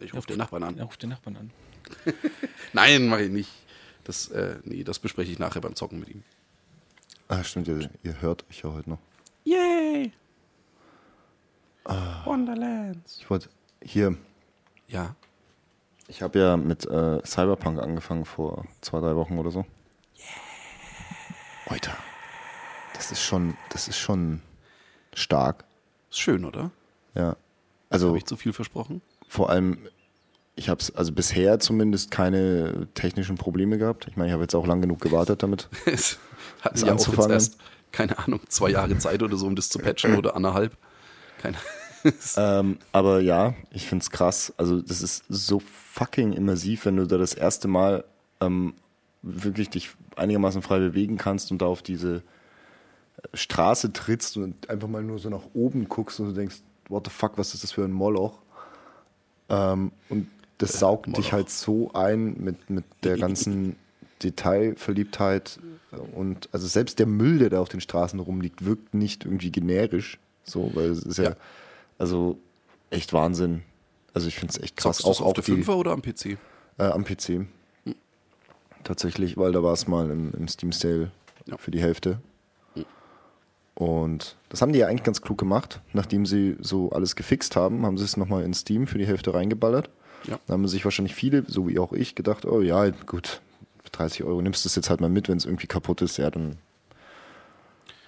Ich rufe den Nachbarn an. ja, ruf den Nachbarn an. (laughs) Nein, mache ich nicht. Das, äh, nee, das bespreche ich nachher beim Zocken mit ihm. Ah, stimmt, ihr, ihr hört euch ja heute noch. Yay! Wonderlands. Ich wollte hier, Ja. ich habe ja mit äh, Cyberpunk angefangen vor zwei, drei Wochen oder so. Alter, das ist schon, das ist schon stark. Ist schön, oder? Ja. Also Habe ich zu viel versprochen? vor allem, ich habe es also bisher zumindest keine technischen Probleme gehabt. Ich meine, ich habe jetzt auch lang genug gewartet damit. (laughs) Es hatten ja auch jetzt erst, keine Ahnung, zwei Jahre Zeit oder so, um das zu patchen oder anderthalb. Keine (laughs) Ähm, aber ja, ich find's krass. Also das ist so fucking immersiv, wenn du da das erste Mal ähm, wirklich dich einigermaßen frei bewegen kannst und da auf diese äh, Straße trittst und einfach mal nur so nach oben guckst und du denkst, what the fuck, was ist das für ein Moloch? Ähm, und das saugt Moloch. dich halt so ein mit, mit der ganzen Detailverliebtheit und also selbst der Müll, der da auf den Straßen rumliegt, wirkt nicht irgendwie generisch. So, weil es ist ja, Ja. also echt Wahnsinn. Also ich finde es echt krass. Zockst auch auf der 5er oder am PC? äh, am PC. Tatsächlich, weil da war es mal im, im Steam Sale Ja. für die Hälfte. Und das haben die ja eigentlich ganz klug gemacht. Nachdem sie so alles gefixt haben, haben sie es nochmal in Steam für die Hälfte reingeballert. Ja. Da haben sich wahrscheinlich viele, so wie auch ich, gedacht, oh ja, gut, für 30 Euro nimmst du es jetzt halt mal mit, wenn es irgendwie kaputt ist, ja, dann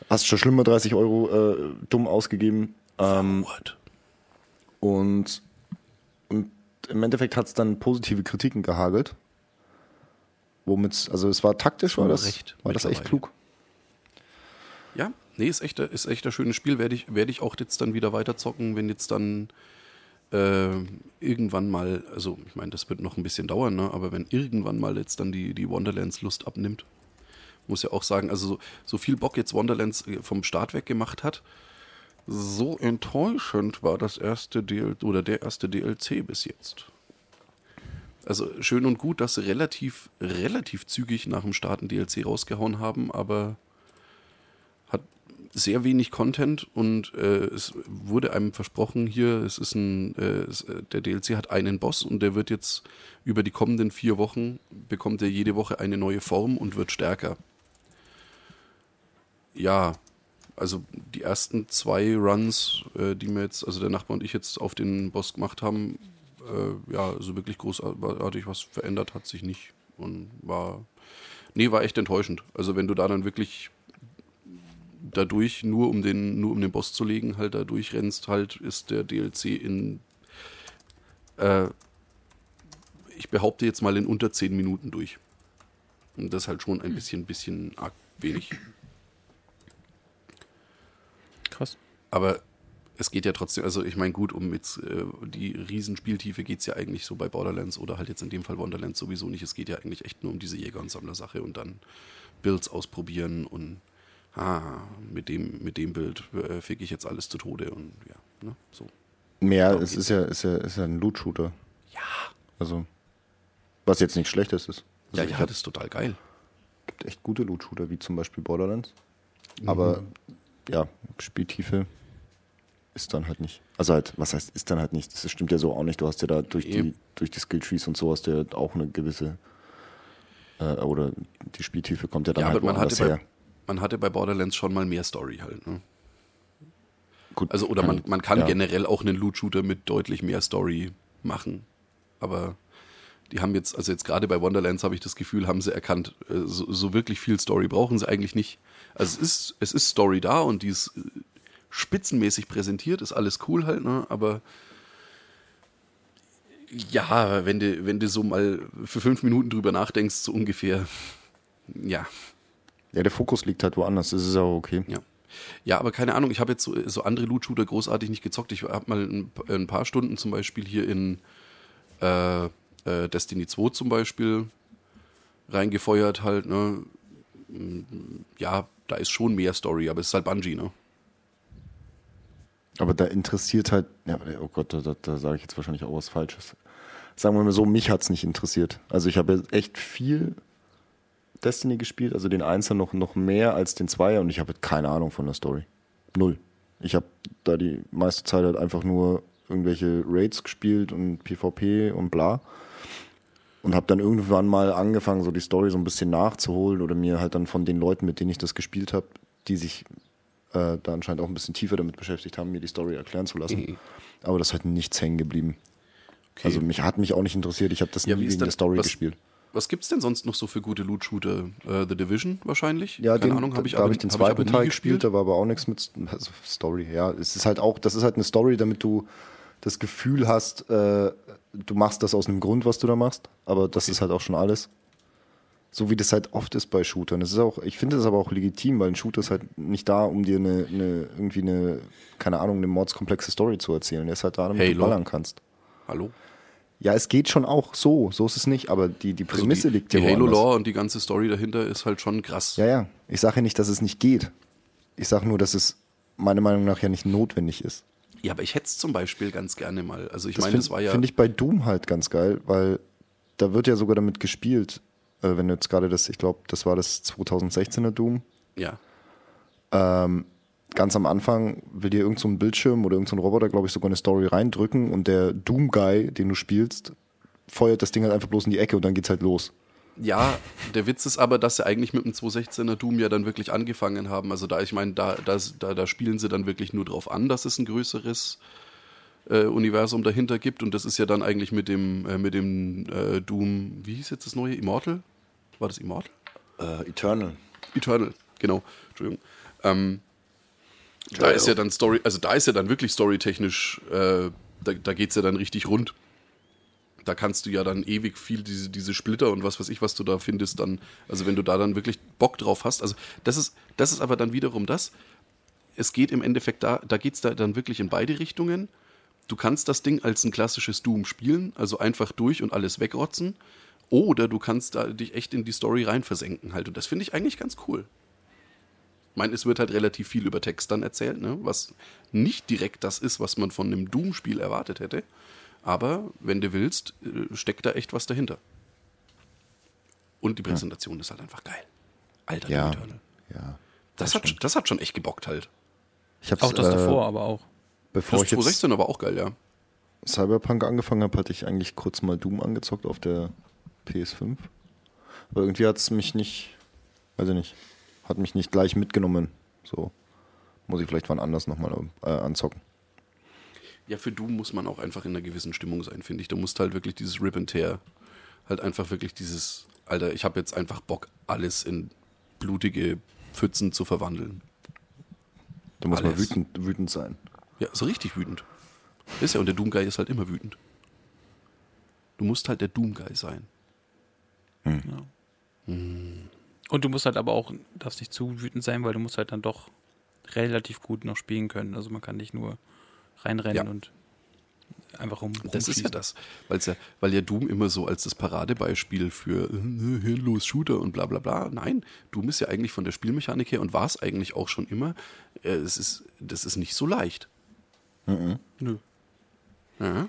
hast schon schlimmer 30 Euro äh, dumm ausgegeben. Ähm, und, und im Endeffekt hat es dann positive Kritiken gehagelt. Womit, also es war taktisch, war das, Recht war das echt klug. Ja, nee, ist echt, ist echt ein schönes Spiel. Werde ich, werde ich auch jetzt dann wieder weiterzocken, wenn jetzt dann äh, irgendwann mal, also ich meine, das wird noch ein bisschen dauern, ne? aber wenn irgendwann mal jetzt dann die, die Wonderlands Lust abnimmt, muss ja auch sagen, also so, so viel Bock jetzt Wonderlands äh, vom Start weg gemacht hat, so enttäuschend war das erste DLC oder der erste DLC bis jetzt. Also schön und gut, dass sie relativ, relativ zügig nach dem Start ein DLC rausgehauen haben, aber sehr wenig Content und äh, es wurde einem versprochen hier, es ist ein, äh, es, äh, der DLC hat einen Boss und der wird jetzt über die kommenden vier Wochen, bekommt er jede Woche eine neue Form und wird stärker. Ja, also die ersten zwei Runs, äh, die mir jetzt, also der Nachbar und ich jetzt auf den Boss gemacht haben, äh, ja, so wirklich großartig was verändert hat sich nicht und war, nee, war echt enttäuschend. Also wenn du da dann wirklich dadurch, nur um den, nur um den Boss zu legen, halt da durchrennst, halt ist der DLC in, äh, ich behaupte jetzt mal in unter 10 Minuten durch. Und das halt schon ein bisschen, bisschen arg wenig. Krass. Aber es geht ja trotzdem, also ich meine, gut, um jetzt äh, die Riesenspieltiefe geht es ja eigentlich so bei Borderlands oder halt jetzt in dem Fall Wonderlands sowieso nicht. Es geht ja eigentlich echt nur um diese Jäger- und Sammler-Sache und dann Builds ausprobieren und ah, mit dem, mit dem Bild äh, fick ich jetzt alles zu Tode und ja, ne, so. Mehr, Darum es geht's. ist ja, ist ja, ist ja ein Loot-Shooter. Ja. Also, was jetzt nicht schlecht ist. ist. Also Ja, ich ja, hab- das ist total geil. gibt echt gute Loot-Shooter, wie zum Beispiel Borderlands. Aber ja, Spieltiefe ist dann halt nicht. Also halt, was heißt, ist dann halt nicht. Das stimmt ja so auch nicht. Du hast ja da durch die, durch die Skill-Trees und so hast du ja auch eine gewisse äh, oder die Spieltiefe kommt ja dann Ja, halt aber man hatte, her. bei, man hatte bei Borderlands schon mal mehr Story halt. Ne? Gut, Also, oder kann- man, man kann ja. generell auch einen Loot-Shooter mit deutlich mehr Story machen. Aber die haben jetzt, also jetzt gerade bei Wonderlands habe ich das Gefühl, haben sie erkannt, äh, so, so wirklich viel Story brauchen sie eigentlich nicht. Also es ist, es ist Story da und die ist äh, spitzenmäßig präsentiert, ist alles cool halt, ne? Aber ja, wenn du, wenn du so mal für fünf Minuten drüber nachdenkst, so ungefähr, ja, Ja, der Fokus liegt halt woanders, das ist auch okay. ja. Ja, aber keine Ahnung, ich habe jetzt so, so andere Loot-Shooter großartig nicht gezockt. Ich habe mal ein, ein paar Stunden zum Beispiel hier in äh, äh, Destiny 2 zum Beispiel reingefeuert halt, ne? Mm, Ja, da ist schon mehr Story, aber es ist halt Bungie, ne? Aber da interessiert halt, ja, oh Gott, da, da, da sage ich jetzt wahrscheinlich auch was Falsches. Sagen wir mal so, mich hat's nicht interessiert. Also ich habe echt viel Destiny gespielt, also den Einser noch, noch mehr als den Zweier und ich habe keine Ahnung von der Story. Null. Ich habe da die meiste Zeit halt einfach nur irgendwelche Raids gespielt und PvP und bla. Und habe dann irgendwann mal angefangen, so die Story so ein bisschen nachzuholen oder mir halt dann von den Leuten, mit denen ich das gespielt habe, die sich äh, da anscheinend auch ein bisschen tiefer damit beschäftigt haben, mir die Story erklären zu lassen. Mhm. Aber das ist halt nichts hängen geblieben. Okay. Also mich hat mich auch nicht interessiert. Ich habe das Ja, nie wegen der Story was- gespielt. Was gibt's denn sonst noch so für gute Loot-Shooter? Äh, The Division wahrscheinlich? Ja, Keine den, Ahnung, habe ich da habe ich den zweiten Teil gespielt, da war aber auch nichts mit also Story. Ja, es ist halt auch, das ist halt eine Story, damit du das Gefühl hast, äh, du machst das aus einem Grund, was du da machst, aber das ist halt auch schon alles. So wie das halt oft ist bei Shootern. Das ist auch, ich finde das aber auch legitim, weil ein Shooter ist halt nicht da, um dir eine, eine irgendwie eine, keine Ahnung, eine mordskomplexe Story zu erzählen. Der ist halt da, damit Halo. du ballern kannst. Hallo? Ja, es geht schon auch so, so ist es nicht, aber die, die Also Prämisse die, liegt ja Die woanders. Halo-Lore und die ganze Story dahinter ist halt schon krass. Ja, ja. Ich sage ja nicht, dass es nicht geht. Ich sage nur, dass es meiner Meinung nach ja nicht notwendig ist. Ja, aber ich hätte es zum Beispiel ganz gerne mal. Also ich Das meine, finde das war ja. find ich bei Doom halt ganz geil, weil da wird ja sogar damit gespielt, äh, wenn du jetzt gerade das, ich glaube, das war das 2016er Doom. ja. Ganz am Anfang will dir irgendein so ein Bildschirm oder irgendein so ein Roboter, glaube ich, sogar eine Story reindrücken und der Doom-Guy, den du spielst, feuert das Ding halt einfach bloß in die Ecke und dann geht's halt los. Ja, der Witz ist aber, dass sie eigentlich mit dem 216er Doom ja dann wirklich angefangen haben. Also da, ich meine, da, das- da, da spielen sie dann wirklich nur drauf an, dass es ein größeres äh, Universum dahinter gibt. Und das ist ja dann eigentlich mit dem, äh, mit dem äh, Doom, wie hieß jetzt das neue? Immortal? War das Immortal? Äh, Eternal. Eternal, genau. Entschuldigung. Ähm, da ist ja dann Story, also da ist ja dann wirklich storytechnisch, äh, da, da geht es ja dann richtig rund. Da kannst du ja dann ewig viel diese, diese Splitter und was weiß ich, was du da findest, dann, also wenn du da dann wirklich Bock drauf hast, also das ist, das ist aber dann wiederum das, es geht im Endeffekt da, da geht es da dann wirklich in beide Richtungen. Du kannst das Ding als ein klassisches Doom spielen, also einfach durch und alles wegrotzen. Oder du kannst da dich echt in die Story rein versenken halt. Und das finde ich eigentlich ganz cool. Ich meine, es wird halt relativ viel über Text dann erzählt, ne? was nicht direkt das ist, was man von einem Doom-Spiel erwartet hätte. Aber wenn du willst, äh, steckt da echt was dahinter. Und die Präsentation ist halt einfach geil. Alter, Ja. Eternal. Ja. Das, hat, das hat schon echt gebockt halt. Ich hab's, Auch das äh, davor, aber auch. Bevor Das ich jetzt 2016 aber auch geil, ja. Cyberpunk angefangen habe, hatte ich eigentlich kurz mal Doom angezockt auf der PS5. Aber irgendwie hat es mich nicht, weiß ich nicht, hat mich nicht gleich mitgenommen. So muss ich vielleicht wann anders nochmal äh, anzocken. Ja, für Doom muss man auch einfach in einer gewissen Stimmung sein, finde ich. Du musst halt wirklich dieses Rip and Tear, halt einfach wirklich dieses, Alter, ich habe jetzt einfach Bock, alles in blutige Pfützen zu verwandeln. Da muss man wütend, wütend sein. Ja, so richtig wütend. Ist ja, und der Doom-Guy ist halt immer wütend. Du musst halt der Doom-Guy sein. Und du musst halt aber auch, darfst nicht zu wütend sein, weil du musst halt dann doch relativ gut noch spielen können. Also man kann nicht nur reinrennen Ja. und einfach rum. Das ist ja das. Weil's ja, weil ja Doom immer so als das Paradebeispiel für äh, hirnlos Shooter und bla bla bla. Nein, Doom ist ja eigentlich von der Spielmechanik her und war es eigentlich auch schon immer. Äh, es ist, das ist nicht so leicht. Nö. Ja.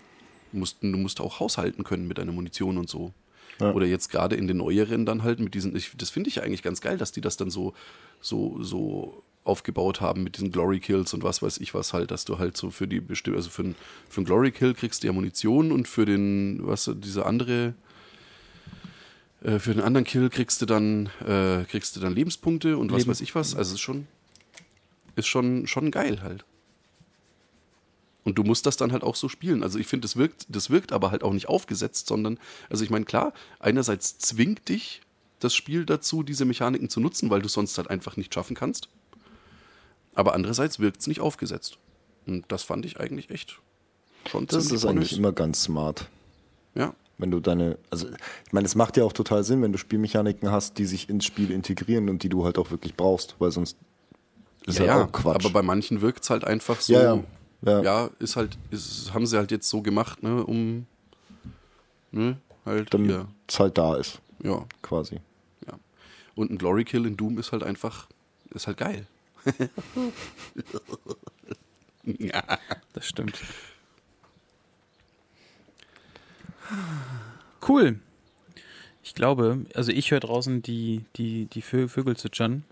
Du, musst, du musst auch haushalten können mit deiner Munition und so. Ja. Oder jetzt gerade in den neueren dann halt mit diesen, ich, das finde ich eigentlich ganz geil, dass die das dann so, so, so aufgebaut haben mit diesen Glory Kills und was weiß ich was halt, dass du halt so für die bestimmte, also für, einen- für einen Glory Kill kriegst du ja Munition und für den, was, diese andere, äh, für den anderen Kill kriegst du dann, äh, kriegst du dann Lebenspunkte und was Leben. weiß ich was. Also es ist schon, ist schon, schon geil halt. Und du musst das dann halt auch so spielen. Also ich finde, das wirkt, das wirkt aber halt auch nicht aufgesetzt, sondern, also ich meine, klar, einerseits zwingt dich das Spiel dazu, diese Mechaniken zu nutzen, weil du sonst halt einfach nicht schaffen kannst. Aber andererseits wirkt es nicht aufgesetzt. Und das fand ich eigentlich echt schon Das ist eigentlich immer ganz smart. Ja, Wenn du deine, also ich meine, es macht ja auch total Sinn, wenn du Spielmechaniken hast, die sich ins Spiel integrieren und die du halt auch wirklich brauchst, weil sonst ist ja, ja, ja, auch Quatsch. aber bei manchen wirkt es halt einfach so. Ja, ja. Ja, Ja. ist halt, ist, haben sie halt jetzt so gemacht, ne, um ne, halt damit hier, es halt da ist, ja, quasi. ja. Und ein Glory Kill in Doom ist halt einfach, ist halt geil. ja. (laughs) Das stimmt. Cool. Ich glaube, also ich höre draußen die, die, die Vö Vögel zwitschern.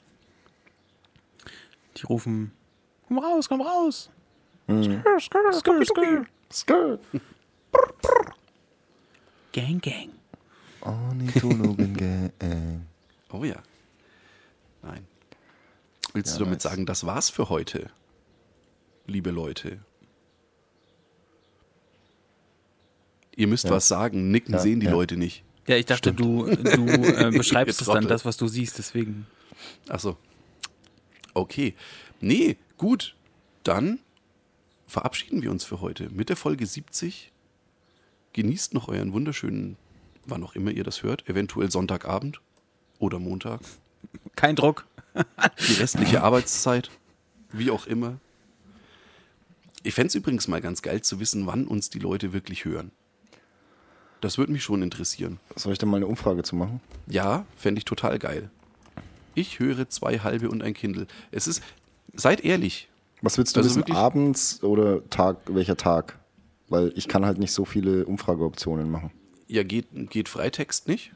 Die rufen, komm raus, komm raus. Skr, skr, skr, skr. Skr. Gang, gang. Ornithologen-Gang. (laughs) Oh ja. Nein. Willst Ja, du damit nice. sagen, das war's für heute, liebe Leute? Ihr müsst Ja. was sagen. Nicken Ja, sehen die ja. Leute nicht. Ja, ich dachte, du, du äh, (laughs) beschreibst es dann, das, was du siehst, deswegen. Achso. Okay. Nee, gut. Dann verabschieden wir uns für heute mit der Folge 70. Genießt noch euren wunderschönen, wann auch immer ihr das hört, eventuell Sonntagabend oder Montag. Kein Druck. Die restliche Arbeitszeit, wie auch immer. Ich fände es übrigens mal ganz geil zu wissen, wann uns die Leute wirklich hören. Das würde mich schon interessieren. Soll ich da mal eine Umfrage zu machen? Ja, fände ich total geil. Ich höre zwei halbe und ein Kindle. Es ist, seid ehrlich, Was willst du Also wissen? wirklich- Abends oder Tag, welcher Tag? Weil ich kann halt nicht so viele Umfrageoptionen machen. ja, geht, geht Freitext nicht?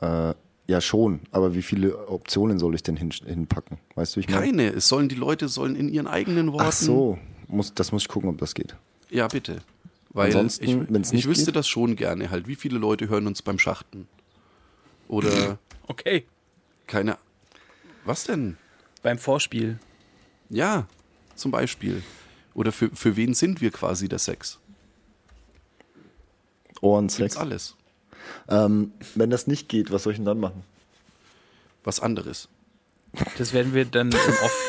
Äh, ja, schon, aber wie viele Optionen soll ich denn hin, hinpacken? Weißt du, ich meine? Keine. Es sollen die Leute sollen in ihren eigenen Worten. Ach so, muss, das muss ich gucken, ob das geht. Ja, bitte. Weil Ansonsten, ich, wenn's ich nicht wüsste geht? das schon gerne halt. Wie viele Leute hören uns beim Schachten? Oder (laughs) Okay. keine. Was denn? Beim Vorspiel. Ja, zum Beispiel. Oder für, für wen sind wir quasi der Sex? Gibt's Ohrensex. alles. Ähm, wenn das nicht geht, was soll ich denn dann machen? Was anderes. Das werden wir dann im Off,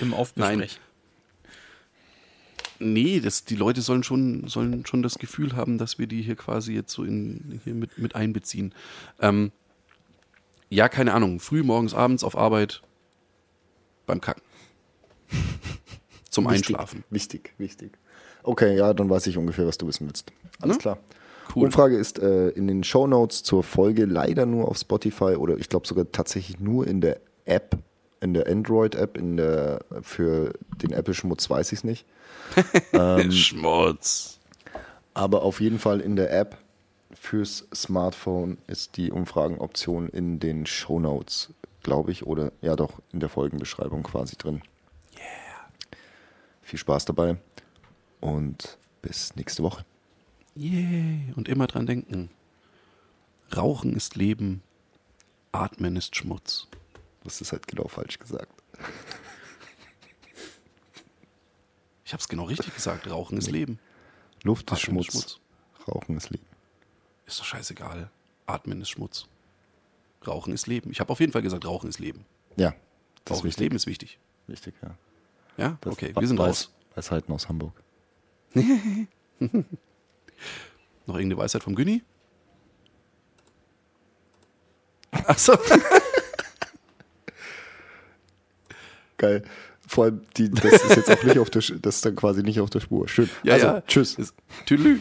im Off Nein. besprechen. Nee, das, die Leute sollen schon, sollen schon das Gefühl haben, dass wir die hier quasi jetzt so in, hier mit, mit einbeziehen. Ähm, ja, keine Ahnung. Früh, morgens, abends auf Arbeit beim Kacken. (laughs) Zum Wichtig, Einschlafen. Wichtig, wichtig. Okay, ja, dann weiß ich ungefähr, was du wissen willst. Alles Ne? klar. Cool. Umfrage ist äh, in den Show Notes zur Folge leider nur auf Spotify oder ich glaube sogar tatsächlich nur in der App, in der Android-App, in der für den Apple Schmutz weiß ich es nicht. (laughs) Schmutz. Aber auf jeden Fall in der App fürs Smartphone ist die Umfragenoption in den Show Notes, glaube ich, oder ja doch in der Folgenbeschreibung quasi drin. Yeah. Viel Spaß dabei und bis nächste Woche. Yay. Und immer dran denken. Rauchen ist Leben, Atmen ist Schmutz. Das ist halt genau falsch gesagt. (laughs) Ich habe es genau richtig gesagt. Rauchen ist Leben. Luft ist Atmen Schmutz. Rauchen ist Leben. Ist doch scheißegal. Atmen ist Schmutz. Rauchen ist Leben. Ich habe auf jeden Fall gesagt, Rauchen ist Leben. Ja, das Rauchen ist ist. Leben ist wichtig. Wichtig, ja. Ja, Das okay, wir sind Weiß- raus. Weisheiten aus Hamburg. (laughs) Noch irgendeine Weisheit vom Günni? Achso. (laughs) Geil. Vor allem, die, das ist jetzt auch nicht auf der, das ist dann quasi nicht auf der Spur. Schön. Ja, also, ja. tschüss. Tüdelü.